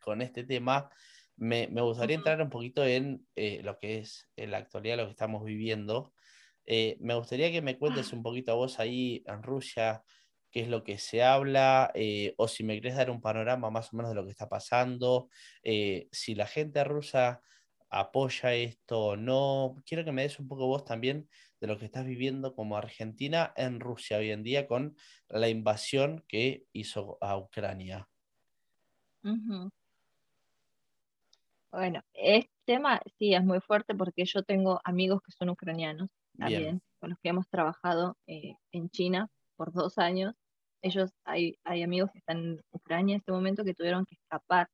con este tema, me, me gustaría entrar un poquito en eh, lo que es en la actualidad, lo que estamos viviendo. Eh, me gustaría que me cuentes un poquito a vos ahí en Rusia, qué es lo que se habla, eh, o si me querés dar un panorama más o menos de lo que está pasando, eh, si la gente rusa apoya esto o no. Quiero que me des un poco vos también de lo que estás viviendo como Argentina en Rusia hoy en día con la invasión que hizo a Ucrania. Bueno, este tema sí es muy fuerte porque yo tengo amigos que son ucranianos también, con los que hemos trabajado eh, en China por dos años. Ellos, hay, hay amigos que están en Ucrania en este momento que tuvieron que escapar.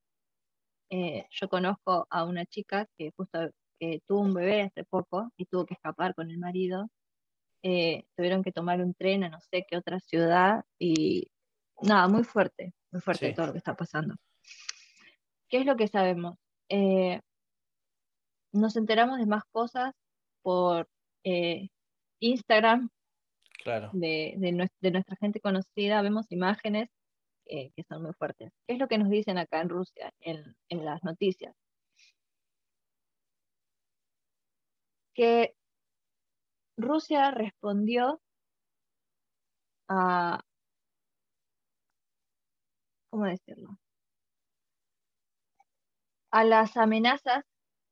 Eh, yo conozco a una chica que justo tuvo un bebé hace poco y tuvo que escapar con el marido. Eh, tuvieron que tomar un tren a no sé qué otra ciudad y nada, muy fuerte, muy fuerte todo lo que está pasando. ¿Qué es lo que sabemos? Eh, nos enteramos de más cosas por eh, Instagram claro. de, nuestra gente conocida, vemos imágenes que son muy fuertes. ¿Qué es lo que nos dicen acá en Rusia, en, en las noticias? Que Rusia respondió a, ¿cómo decirlo? A las amenazas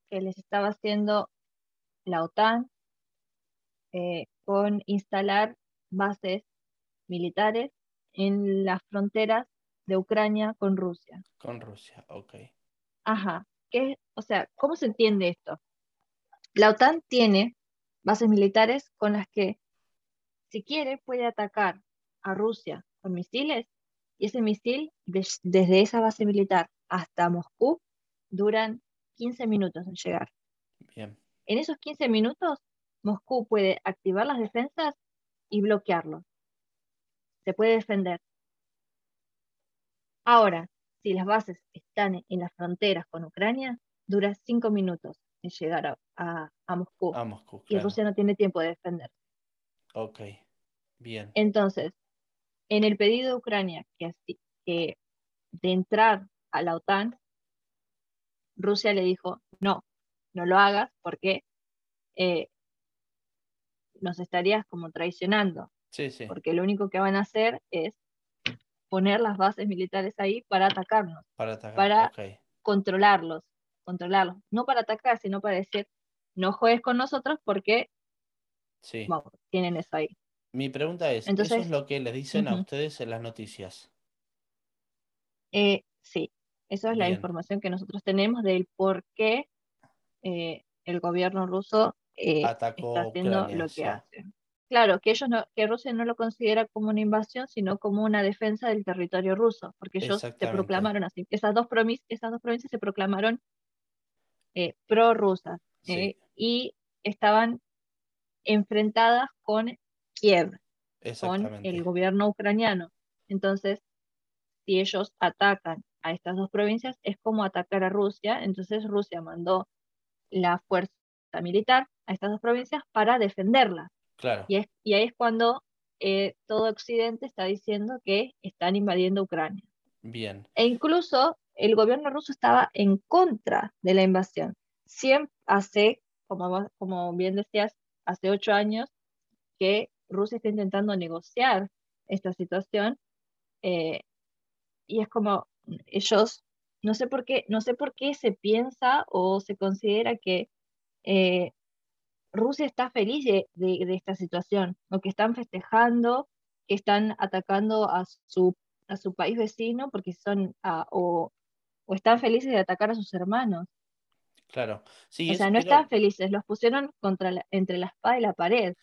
que les estaba haciendo la OTAN eh, con instalar bases militares en las fronteras de Ucrania con Rusia. Con Rusia, ok. Ajá. ¿Qué, o sea, ¿cómo se entiende esto? La OTAN tiene bases militares con las que, si quiere, puede atacar a Rusia con misiles y ese misil desde esa base militar hasta Moscú duran 15 minutos en llegar. Bien. En esos 15 minutos, Moscú puede activar las defensas y bloquearlos. Se puede defender. Ahora, si las bases están en las fronteras con Ucrania, dura 5 minutos en llegar a, Moscú. Y Rusia no tiene tiempo de defenderse. Ok, bien. Entonces, en el pedido de Ucrania que, que de entrar a la OTAN, Rusia le dijo, no, no lo hagas porque eh, nos estarías como traicionando. Sí, sí. Porque lo único que van a hacer es poner las bases militares ahí para atacarnos, para, atacar. para controlarlos, controlarlos, no para atacar, sino para decir, no juegues con nosotros porque sí. tienen eso ahí. Mi pregunta es, ¿eso es lo que les dicen a ustedes en las noticias? Eh, sí, eso es la información que nosotros tenemos del por qué eh, el gobierno ruso eh, está haciendo lo que hace. Claro, que ellos no, que Rusia no lo considera como una invasión, sino como una defensa del territorio ruso, porque ellos se proclamaron así. Esas dos, esas dos provincias se proclamaron eh, pro-rusas eh, y estaban enfrentadas con Kiev, con el gobierno ucraniano. Entonces, si ellos atacan a estas dos provincias, es como atacar a Rusia. Entonces, Rusia mandó la fuerza militar a estas dos provincias para defenderlas. Claro. Y, y ahí es cuando eh, todo Occidente está diciendo que están invadiendo Ucrania. Bien. E incluso el gobierno ruso estaba en contra de la invasión. Siempre hace, como, como bien decías, hace ocho años que Rusia está intentando negociar esta situación eh, y es como ellos, no sé por qué, no sé por qué se piensa o se considera que eh, Rusia está feliz de, esta situación, o que están festejando, que están atacando a su, a su país vecino porque son, o o están felices de atacar a sus hermanos. Claro, sí. O sea, no están felices, los pusieron contra entre la espada y la pared.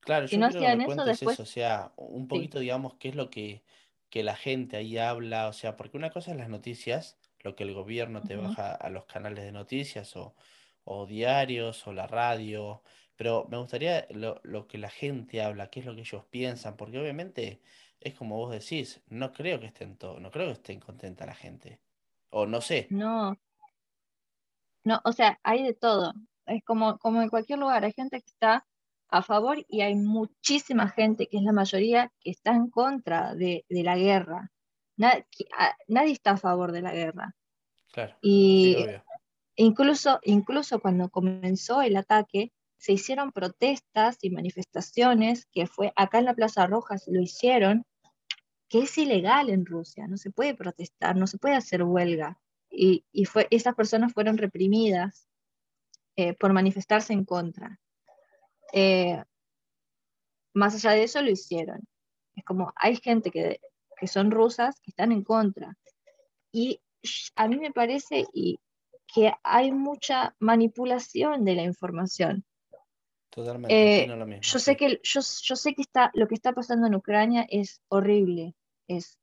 Claro, si no hacían eso después. o sea, un poquito, digamos, qué es lo que, que la gente ahí habla, o sea, porque una cosa es las noticias, lo que el gobierno te baja a los canales de noticias o, o diarios o la radio, pero me gustaría lo, lo que la gente habla, qué es lo que ellos piensan, porque obviamente es como vos decís, no creo que estén todo, no creo que estén contenta la gente. O no sé. No. No, o sea, hay de todo. Es como, como en cualquier lugar, hay gente que está a favor y hay muchísima gente, que es la mayoría, que está en contra de, la guerra. nadie está a favor de la guerra. Claro. Y incluso, incluso cuando comenzó el ataque, se hicieron protestas y manifestaciones, que fue acá en la Plaza Roja se lo hicieron, que es ilegal en Rusia, no se puede protestar, no se puede hacer huelga. Y, fue, esas personas fueron reprimidas eh, por manifestarse en contra. Eh, más allá de eso lo hicieron. Es como hay gente que, que son rusas que están en contra. Y a mí me parece y, que hay mucha manipulación de la información. Totalmente. Eh, yo sé que yo, yo, sé que está, lo que está pasando en Ucrania es horrible, es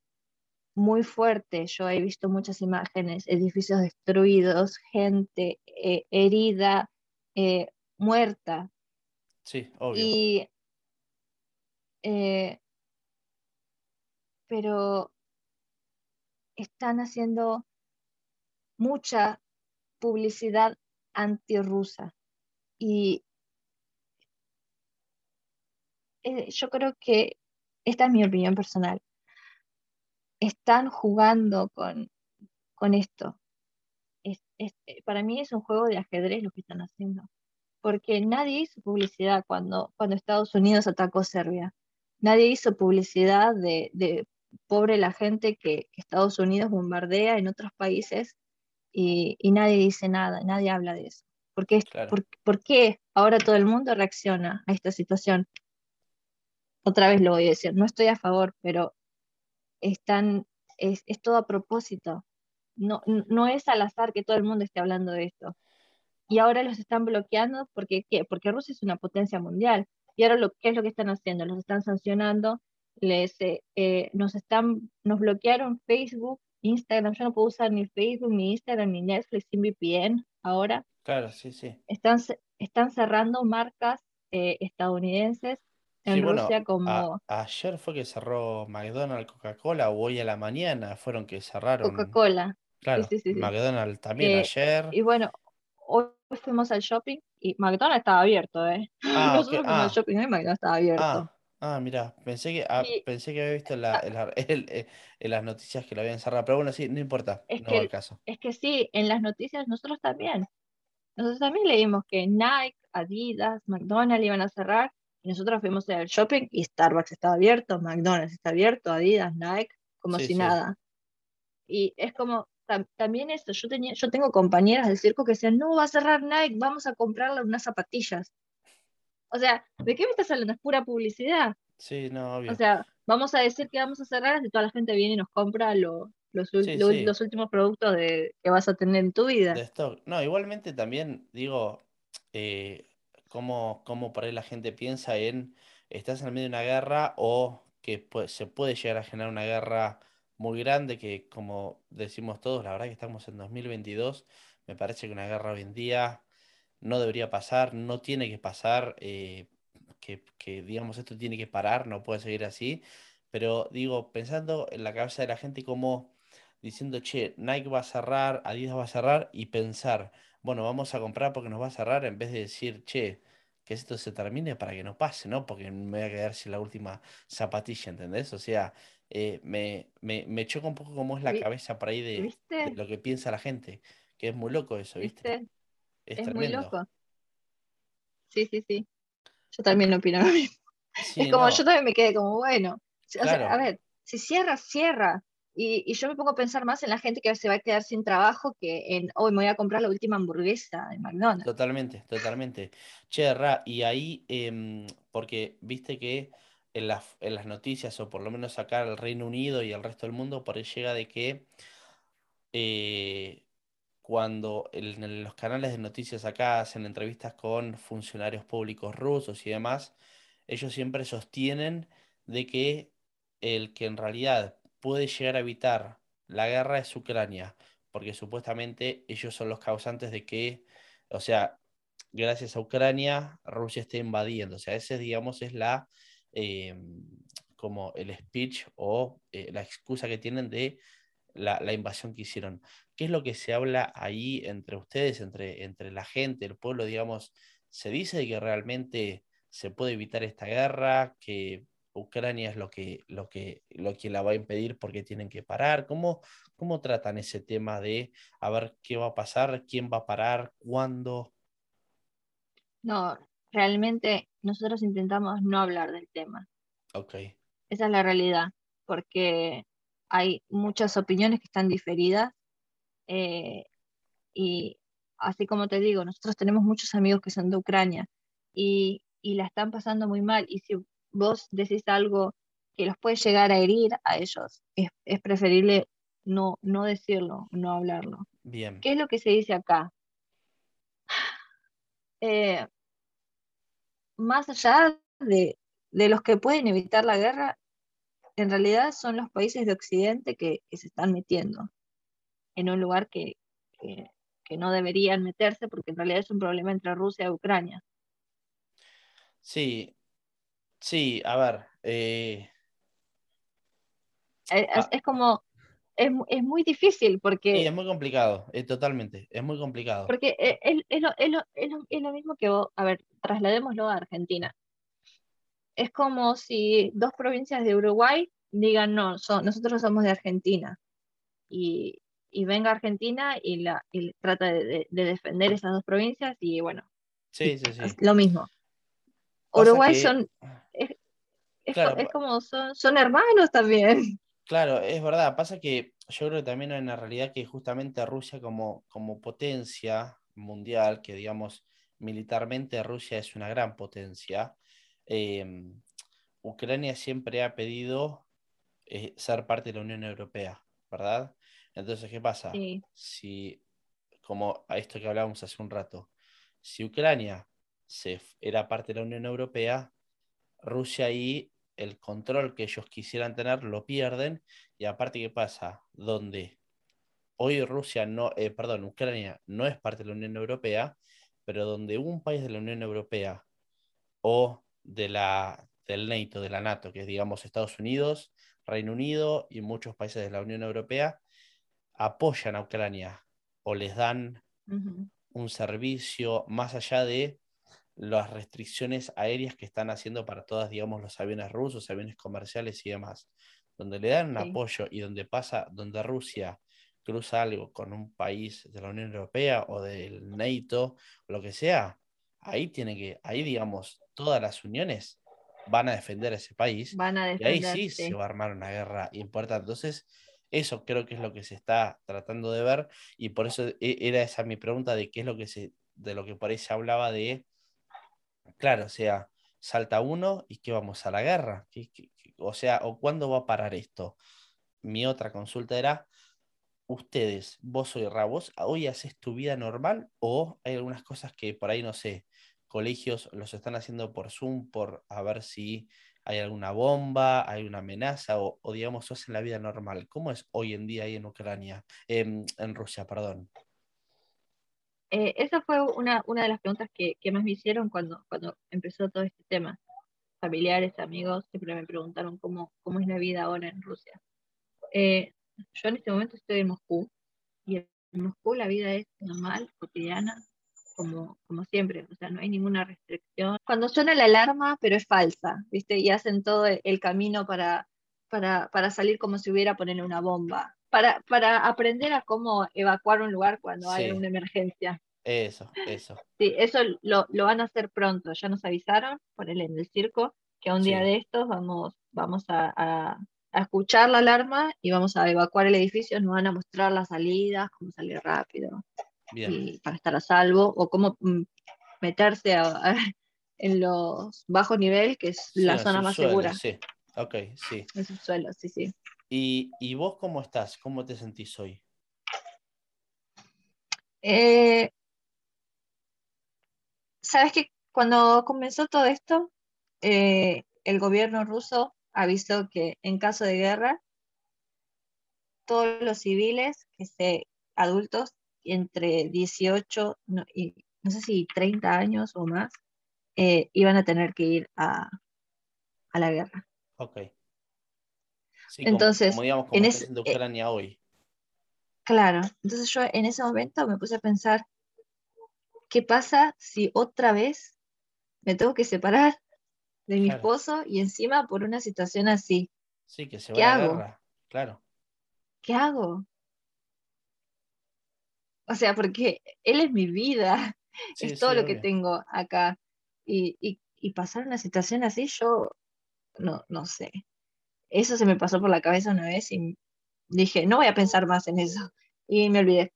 muy fuerte. Yo he visto muchas imágenes, edificios destruidos, gente eh, herida, eh, muerta. Sí, obvio. Y, pero están haciendo mucha publicidad antirrusa. Y eh, yo creo que esta es mi opinión personal. Están jugando con, con esto. Eh, para mí es un juego de ajedrez lo que están haciendo. Porque nadie hizo publicidad cuando, cuando Estados Unidos atacó Serbia. Nadie hizo publicidad de, de pobre la gente que, Estados Unidos bombardea en otros países y, nadie dice nada, nadie habla de eso. ¿Por qué, por, qué ahora todo el mundo reacciona a esta situación? Otra vez lo voy a decir, no estoy a favor, pero están, es, es todo a propósito. No, no es al azar que todo el mundo esté hablando de esto. Y ahora los están bloqueando porque, ¿qué? porque Rusia es una potencia mundial. Y ahora lo, ¿qué es lo que están haciendo? Los están sancionando, les, eh, eh, nos, están, nos bloquearon Facebook, Instagram, yo no puedo usar ni Facebook, ni Instagram, ni Netflix sin VPN ahora. Claro, sí, sí. Están, están cerrando marcas eh, estadounidenses en Rusia como... ayer fue que cerró McDonald's, Coca-Cola, o hoy a la mañana fueron que cerraron. Coca-Cola. Claro, McDonald's también eh, ayer. Y bueno, hoy fuimos al shopping y McDonald's estaba abierto, ¿eh? Ah, Nosotros fuimos al ah. shopping y McDonald's estaba abierto. Ah, Ah, mira, pensé que, ah, pensé que había visto la, eh, en las noticias que lo habían cerrado, pero bueno, sí, no importa, Es no va al caso. es que sí, en las noticias nosotros también. Nosotros también leímos que Nike, Adidas, McDonald's iban a cerrar y nosotros fuimos al shopping y Starbucks estaba abierto, McDonald's está abierto, Adidas, Nike, como si nada. Y es como, también esto, yo tenía, yo tengo compañeras del circo que decían, no, va a cerrar Nike, vamos a comprarle unas zapatillas. O sea, ¿de qué me estás hablando? Es pura publicidad. Sí, no, obvio. O sea, vamos a decir que vamos a cerrar y toda la gente viene y nos compra los, los, últimos productos de, que vas a tener en tu vida. De stock. No, igualmente también digo, eh, cómo, cómo por ahí la gente piensa en, estás en el medio de una guerra o que se puede llegar a generar una guerra muy grande que como decimos todos, la verdad que estamos en 2022, me parece que una guerra hoy en día no debería pasar, no tiene que pasar, eh, que, digamos esto tiene que parar, no puede seguir así, pero digo, pensando en la cabeza de la gente como diciendo, che, Nike va a cerrar, Adidas va a cerrar y pensar, bueno, vamos a comprar porque nos va a cerrar en vez de decir, che, que esto se termine para que no pase, ¿no? Porque me voy a quedar sin la última zapatilla, ¿entendés? O sea, eh, me, me, choca un poco cómo es la cabeza por ahí de, lo que piensa la gente, que es muy loco eso, ¿viste? Es, muy loco. Sí, sí, sí. Yo también opino lo mismo. es como yo también me quedé como, bueno, a ver, si cierra, cierra. Y, yo me pongo a pensar más en la gente que se va a quedar sin trabajo que en hoy me voy a comprar la última hamburguesa de McDonald's. Totalmente, totalmente. Che, Ra, y ahí, em, porque viste que en las, en las noticias, o por lo menos acá el Reino Unido y el resto del mundo, por ahí llega de que eh, cuando en los canales de noticias acá hacen entrevistas con funcionarios públicos rusos y demás, ellos siempre sostienen de que el que en realidad puede llegar a evitar la guerra es Ucrania, porque supuestamente ellos son los causantes de que, o sea, gracias a Ucrania, Rusia esté invadiendo. O sea, ese, digamos, es la, em, como el speech o eh, la excusa que tienen de la, la, invasión que hicieron. ¿Qué es lo que se habla ahí entre ustedes, entre, entre la gente, el pueblo, digamos? ¿Se dice que realmente se puede evitar esta guerra, que Ucrania es lo que, lo que, lo que la va a impedir porque tienen que parar? ¿Cómo, ¿Cómo tratan ese tema de a ver qué va a pasar, quién va a parar, cuándo? No, realmente nosotros intentamos no hablar del tema. Ok. Esa es la realidad, porque hay muchas opiniones que están diferidas eh, y así como te digo, nosotros tenemos muchos amigos que son de Ucrania y, y la están pasando muy mal. Y si vos decís algo que los puede llegar a herir a ellos, es, es preferible no, no decirlo, no hablarlo. Bien. ¿Qué es lo que se dice acá? Eh, más allá de, de los que pueden evitar la guerra, en realidad son los países de Occidente que, que se están metiendo en un lugar que, que, que no deberían meterse porque en realidad es un problema entre Rusia y Ucrania. Sí, sí, a ver. eh, Es, ah, es como, es, es muy difícil sí, porque, es muy complicado, eh, totalmente, es muy complicado. porque es, es- es lo, es lo- es lo- es lo mismo que vos, a ver, trasladémoslo a Argentina. Es como si dos provincias de Uruguay digan, no, so- nosotros somos de Argentina. Y, y venga Argentina y, la, y trata de, de- de defender esas dos provincias y bueno, Sí, sí, es sí. lo mismo. Pasa Uruguay que, son, es, es, claro, es como son, son hermanos también. Claro, es verdad. Pasa que yo creo que también hay una realidad que justamente Rusia como, como potencia mundial, que digamos militarmente Rusia es una gran potencia, eh, Ucrania siempre ha pedido eh, ser parte de la Unión Europea, ¿verdad? Entonces, ¿qué pasa? Sí, Si, como a esto que hablábamos hace un rato, si Ucrania se, era parte de la Unión Europea, Rusia ahí el control que ellos quisieran tener lo pierden. Y aparte qué pasa donde hoy Rusia no eh, perdón Ucrania no es parte de la Unión Europea pero donde un país de la Unión Europea o de la del NATO de la NATO que es digamos Estados Unidos Reino Unido y muchos países de la Unión Europea apoyan a Ucrania o les dan un servicio más allá de las restricciones aéreas que están haciendo para todas, digamos, los aviones rusos, aviones comerciales y demás, donde le dan un sí. apoyo y donde pasa, donde Rusia cruza algo con un país de la Unión Europea o del NATO lo que sea, ahí tiene que, ahí digamos, todas las uniones van a defender a ese país Van a y ahí sí se va a armar una guerra importante. Entonces, eso creo que es lo que se está tratando de ver y por eso e- era esa mi pregunta de qué es lo que se, de lo que por ahí se hablaba de, claro, o sea, salta uno y que vamos a la guerra. ¿Qué- qué- qué- o sea, o cuándo va a parar esto. Mi otra consulta era, ustedes, vos hoy, Ra, vos hoy haces tu vida normal o hay algunas cosas que por ahí no sé, colegios los están haciendo por Zoom por a ver si hay alguna bomba, hay una amenaza o, o digamos, sos en la vida normal. ¿Cómo es hoy en día ahí en Ucrania? Em, en Rusia, perdón. Eh, esa fue una, una de las preguntas que, que más me hicieron cuando, cuando empezó todo este tema. Familiares, amigos, siempre me preguntaron cómo, cómo es la vida ahora en Rusia. Eh, yo en este momento estoy en Moscú y en Moscú la vida es normal, cotidiana, como, como siempre, o sea, no hay ninguna restricción. Cuando suena la alarma, pero es falsa, ¿viste? Y hacen todo el, camino para, para, para salir como si hubiera ponerle una bomba, para, para aprender a cómo evacuar un lugar cuando hay una emergencia. Eso, eso. Sí, eso lo, lo van a hacer pronto. Ya nos avisaron, ponele en el circo, que a un día de estos vamos, vamos a, a- a escuchar la alarma y vamos a evacuar el edificio. Nos van a mostrar las salidas, cómo salir rápido Bien. y para estar a salvo, o cómo mm, meterse a- en los bajos niveles, que es la zona más segura, Sí, ok, sí. en subsuelo, sí, sí. ¿Y, y vos cómo estás? ¿Cómo te sentís hoy? Eh, ¿sabes que Cuando comenzó todo esto, eh, el gobierno ruso avisó que en caso de guerra, todos los civiles, que se, adultos, entre 18 no, y no sé si 30 años o más, eh, iban a tener que ir a, a la guerra. Ok. Sí, Entonces, como digamos, como en está ese- eh, Ucrania hoy. Claro, entonces yo en ese momento me puse a pensar, ¿qué pasa si otra vez me tengo que separar de mi Claro. esposo y encima por una situación así? Sí, que se ¿qué va a la hago? guerra. Claro. ¿Qué hago? O sea, porque él es mi vida, Sí, es todo sí, lo que tengo acá. Y, y- y pasar una situación así, yo no, no sé. Eso se me pasó por la cabeza una vez y dije, no voy a pensar más en eso. Y me olvidé.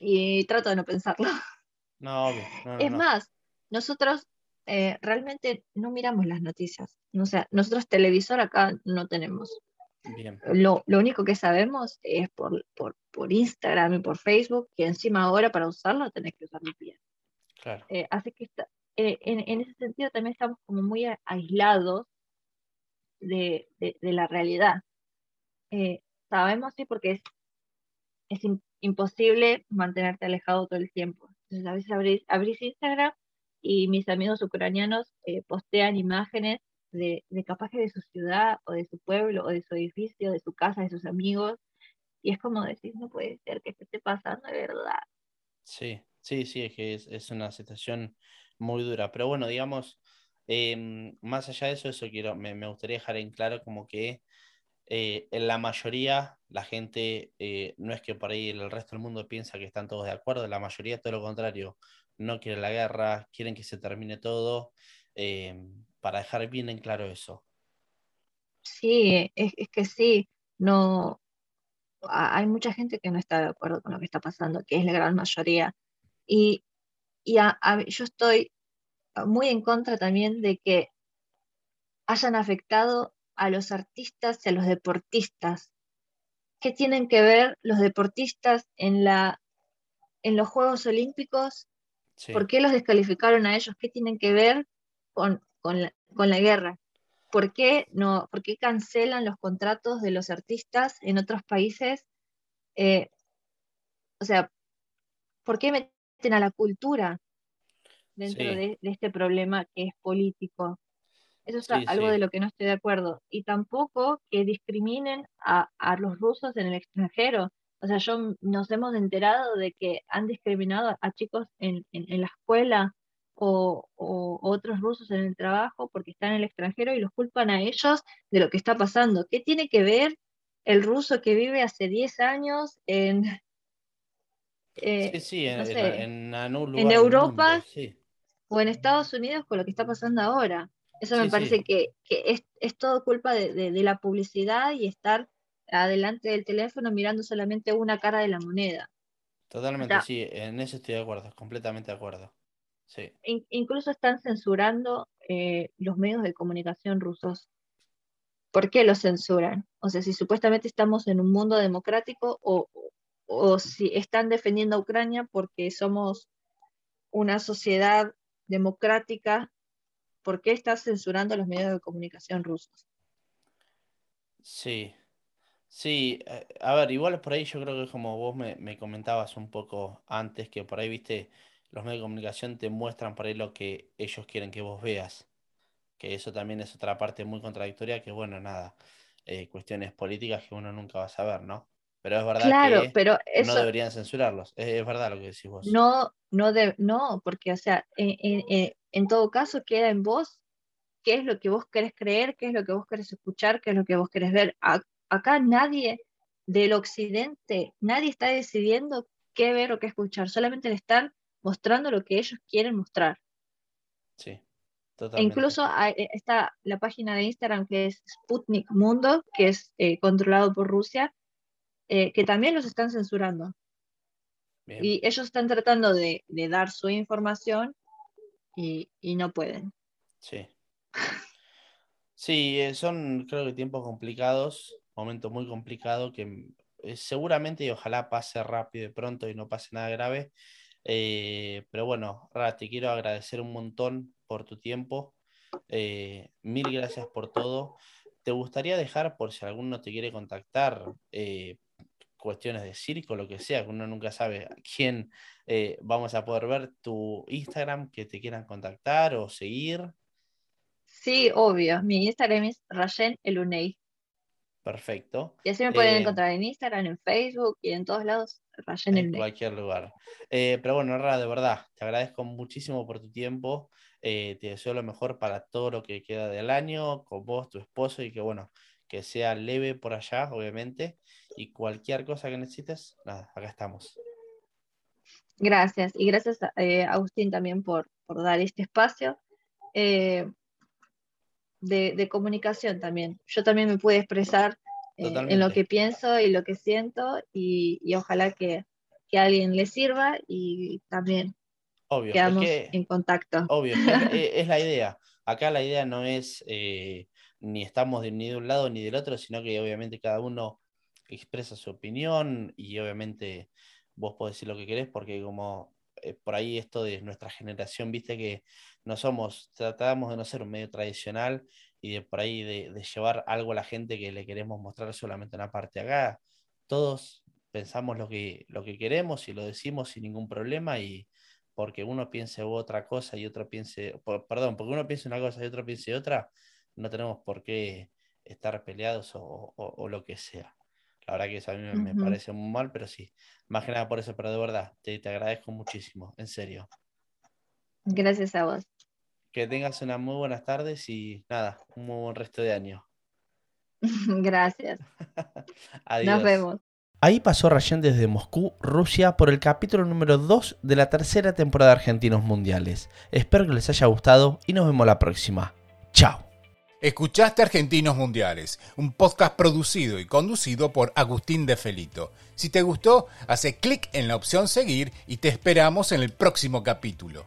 Y trato de no pensarlo. No, obvio. No, Es no. más, nosotros eh, realmente no miramos las noticias. O sea, nosotros televisor acá no tenemos. Bien. Lo, lo único que sabemos es por, por, por Instagram y por Facebook, que encima ahora para usarlo tenés que usar VPN. Claro. Eh, así que está- eh, en, en ese sentido también estamos como muy aislados de, de- la realidad. Eh, sabemos, sí, porque es, es im- imposible mantenerte alejado todo el tiempo. Entonces, a veces abrís, abrís Instagram y mis amigos ucranianos eh, postean imágenes de, de capaz de su ciudad o de su pueblo o de su edificio, de su casa, de sus amigos. Y es como decir, no puede ser que esto esté pasando de verdad. Sí, sí, sí, es que es, es una situación muy dura. Pero bueno, digamos, em, más allá de eso, eso quiero, me, me gustaría dejar en claro como que eh, en la mayoría la gente eh, no es que por ahí el resto del mundo piensa que están todos de acuerdo, la mayoría todo lo contrario, no quiere la guerra, quieren que se termine todo, em, para dejar bien en claro eso. Sí, es, es que sí, no, hay mucha gente que no está de acuerdo con lo que está pasando, que es la gran mayoría. Y, y yo estoy muy en contra también de que hayan afectado a los artistas y a los deportistas. ¿Qué tienen que ver los deportistas en la, en los Juegos Olímpicos? Sí, ¿Por qué los descalificaron a ellos? ¿Qué tienen que ver con, con la, con la guerra? ¿Por qué, no, ¿Por qué cancelan los contratos de los artistas en otros países? Eh, o sea, ¿por qué meten a la cultura dentro Sí. de, de este problema que es político? Eso es Sí, algo sí. de lo que no estoy de acuerdo. Y tampoco que discriminen a, a los rusos en el extranjero. O sea, yo nos hemos enterado de que han discriminado a chicos en, en- en la escuela o, o otros rusos en el trabajo porque están en el extranjero y los culpan a ellos de lo que está pasando. ¿Qué tiene que ver el ruso que vive hace 10 años en, eh, sí, sí, en, no en- sé, en algún lugar en del Europa mundo, sí. O en Estados Unidos con lo que está pasando ahora. Eso me sí. parece que, que es, es todo culpa de, de- de la publicidad y estar adelante del teléfono mirando solamente una cara de la moneda. Totalmente, sea- sí, en eso estoy de acuerdo, completamente de acuerdo. Sí, In- incluso están censurando eh, los medios de comunicación rusos. ¿Por qué los censuran? O sea, si supuestamente estamos en un mundo democrático o, o si están defendiendo a Ucrania porque somos una sociedad democrática, ¿por qué están censurando los medios de comunicación rusos? sí, sí. eh, A ver, igual por ahí yo creo que como vos me, me comentabas un poco antes, que por ahí, viste, los medios de comunicación te muestran por ahí lo que ellos quieren que vos veas. Que eso también es otra parte muy contradictoria, que bueno, nada, eh, cuestiones políticas que uno nunca va a saber, ¿no? Pero es verdad Claro, que pero no eso deberían censurarlos, es, es verdad lo que decís vos. no, no, de- no, porque, o sea, en, en- en- en todo caso queda en vos qué es lo que vos querés creer, qué es lo que vos querés escuchar, qué es lo que vos querés ver. A- acá nadie del occidente, nadie está decidiendo qué ver o qué escuchar, solamente le están mostrando lo que ellos quieren mostrar. Sí, E totalmente. incluso hay- eh, está la página de Instagram que es Sputnik Mundo, que es eh, controlado por Rusia, eh, que también los están censurando. Bien. Y ellos están tratando de, de dar su información y, y no pueden. Sí. Sí, eh, son creo que tiempos complicados, momento muy complicado que eh, seguramente y ojalá pase rápido y pronto y no pase nada grave. Eh, pero bueno, Ra, te quiero agradecer un montón por tu tiempo. Eh, mil gracias por todo. ¿Te gustaría dejar, por si alguno te quiere contactar, eh, cuestiones de circo, lo que sea, que uno nunca sabe a quién eh, vamos a poder ver tu Instagram, que te quieran contactar o seguir? Sí, obvio. Mi Instagram es Rayen Elunei. Perfecto. Y así me pueden Eh, encontrar en Instagram, en Facebook y en todos lados. Rayen en Elunei. cualquier lugar. Eh, pero bueno, Ra, de verdad, te agradezco muchísimo por tu tiempo. Te deseo lo mejor para todo lo que queda del año, con vos, tu esposo, y que bueno, que sea leve por allá, obviamente. Y cualquier cosa que necesites, nada, acá estamos. Gracias. Y gracias a eh, Agustín también por, por dar este espacio eh, de, de comunicación también. Yo también me pude expresar eh, en lo que pienso y lo que siento y, y ojalá que, que a alguien le sirva y también Obvio, es quedamos que- en contacto. Obvio, es, es- es la idea. Acá la idea no es eh, ni estamos de, ni de un lado ni del otro, sino que obviamente cada uno expresa su opinión y obviamente vos podés decir lo que querés porque como eh, por ahí esto de nuestra generación, viste que no somos, tratamos de no ser un medio tradicional y de por ahí de, llevar algo a la gente que le queremos mostrar solamente una parte acá. Todos pensamos lo que, lo que queremos y lo decimos sin ningún problema y porque uno piense otra cosa y otro piense, perdón, porque uno piense una cosa y otro piense otra, no tenemos por qué estar peleados o, o- o lo que sea. La verdad que eso a mí me, parece muy mal, pero sí, más que nada por eso, pero de verdad, te, te agradezco muchísimo, en serio. Gracias a vos. Que tengas unas muy buenas tardes y nada, un muy buen resto de año. Gracias. Adiós. Nos vemos. Ahí pasó Rayen desde Moscú, Rusia, por el capítulo número 2 de la tercera temporada de Argentinos Mundiales. Espero que les haya gustado y nos vemos la próxima. Chao. Escuchaste Argentinos Mundiales, un podcast producido y conducido por Agustín de Felito. Si te gustó, hace clic en la opción seguir y te esperamos en el próximo capítulo.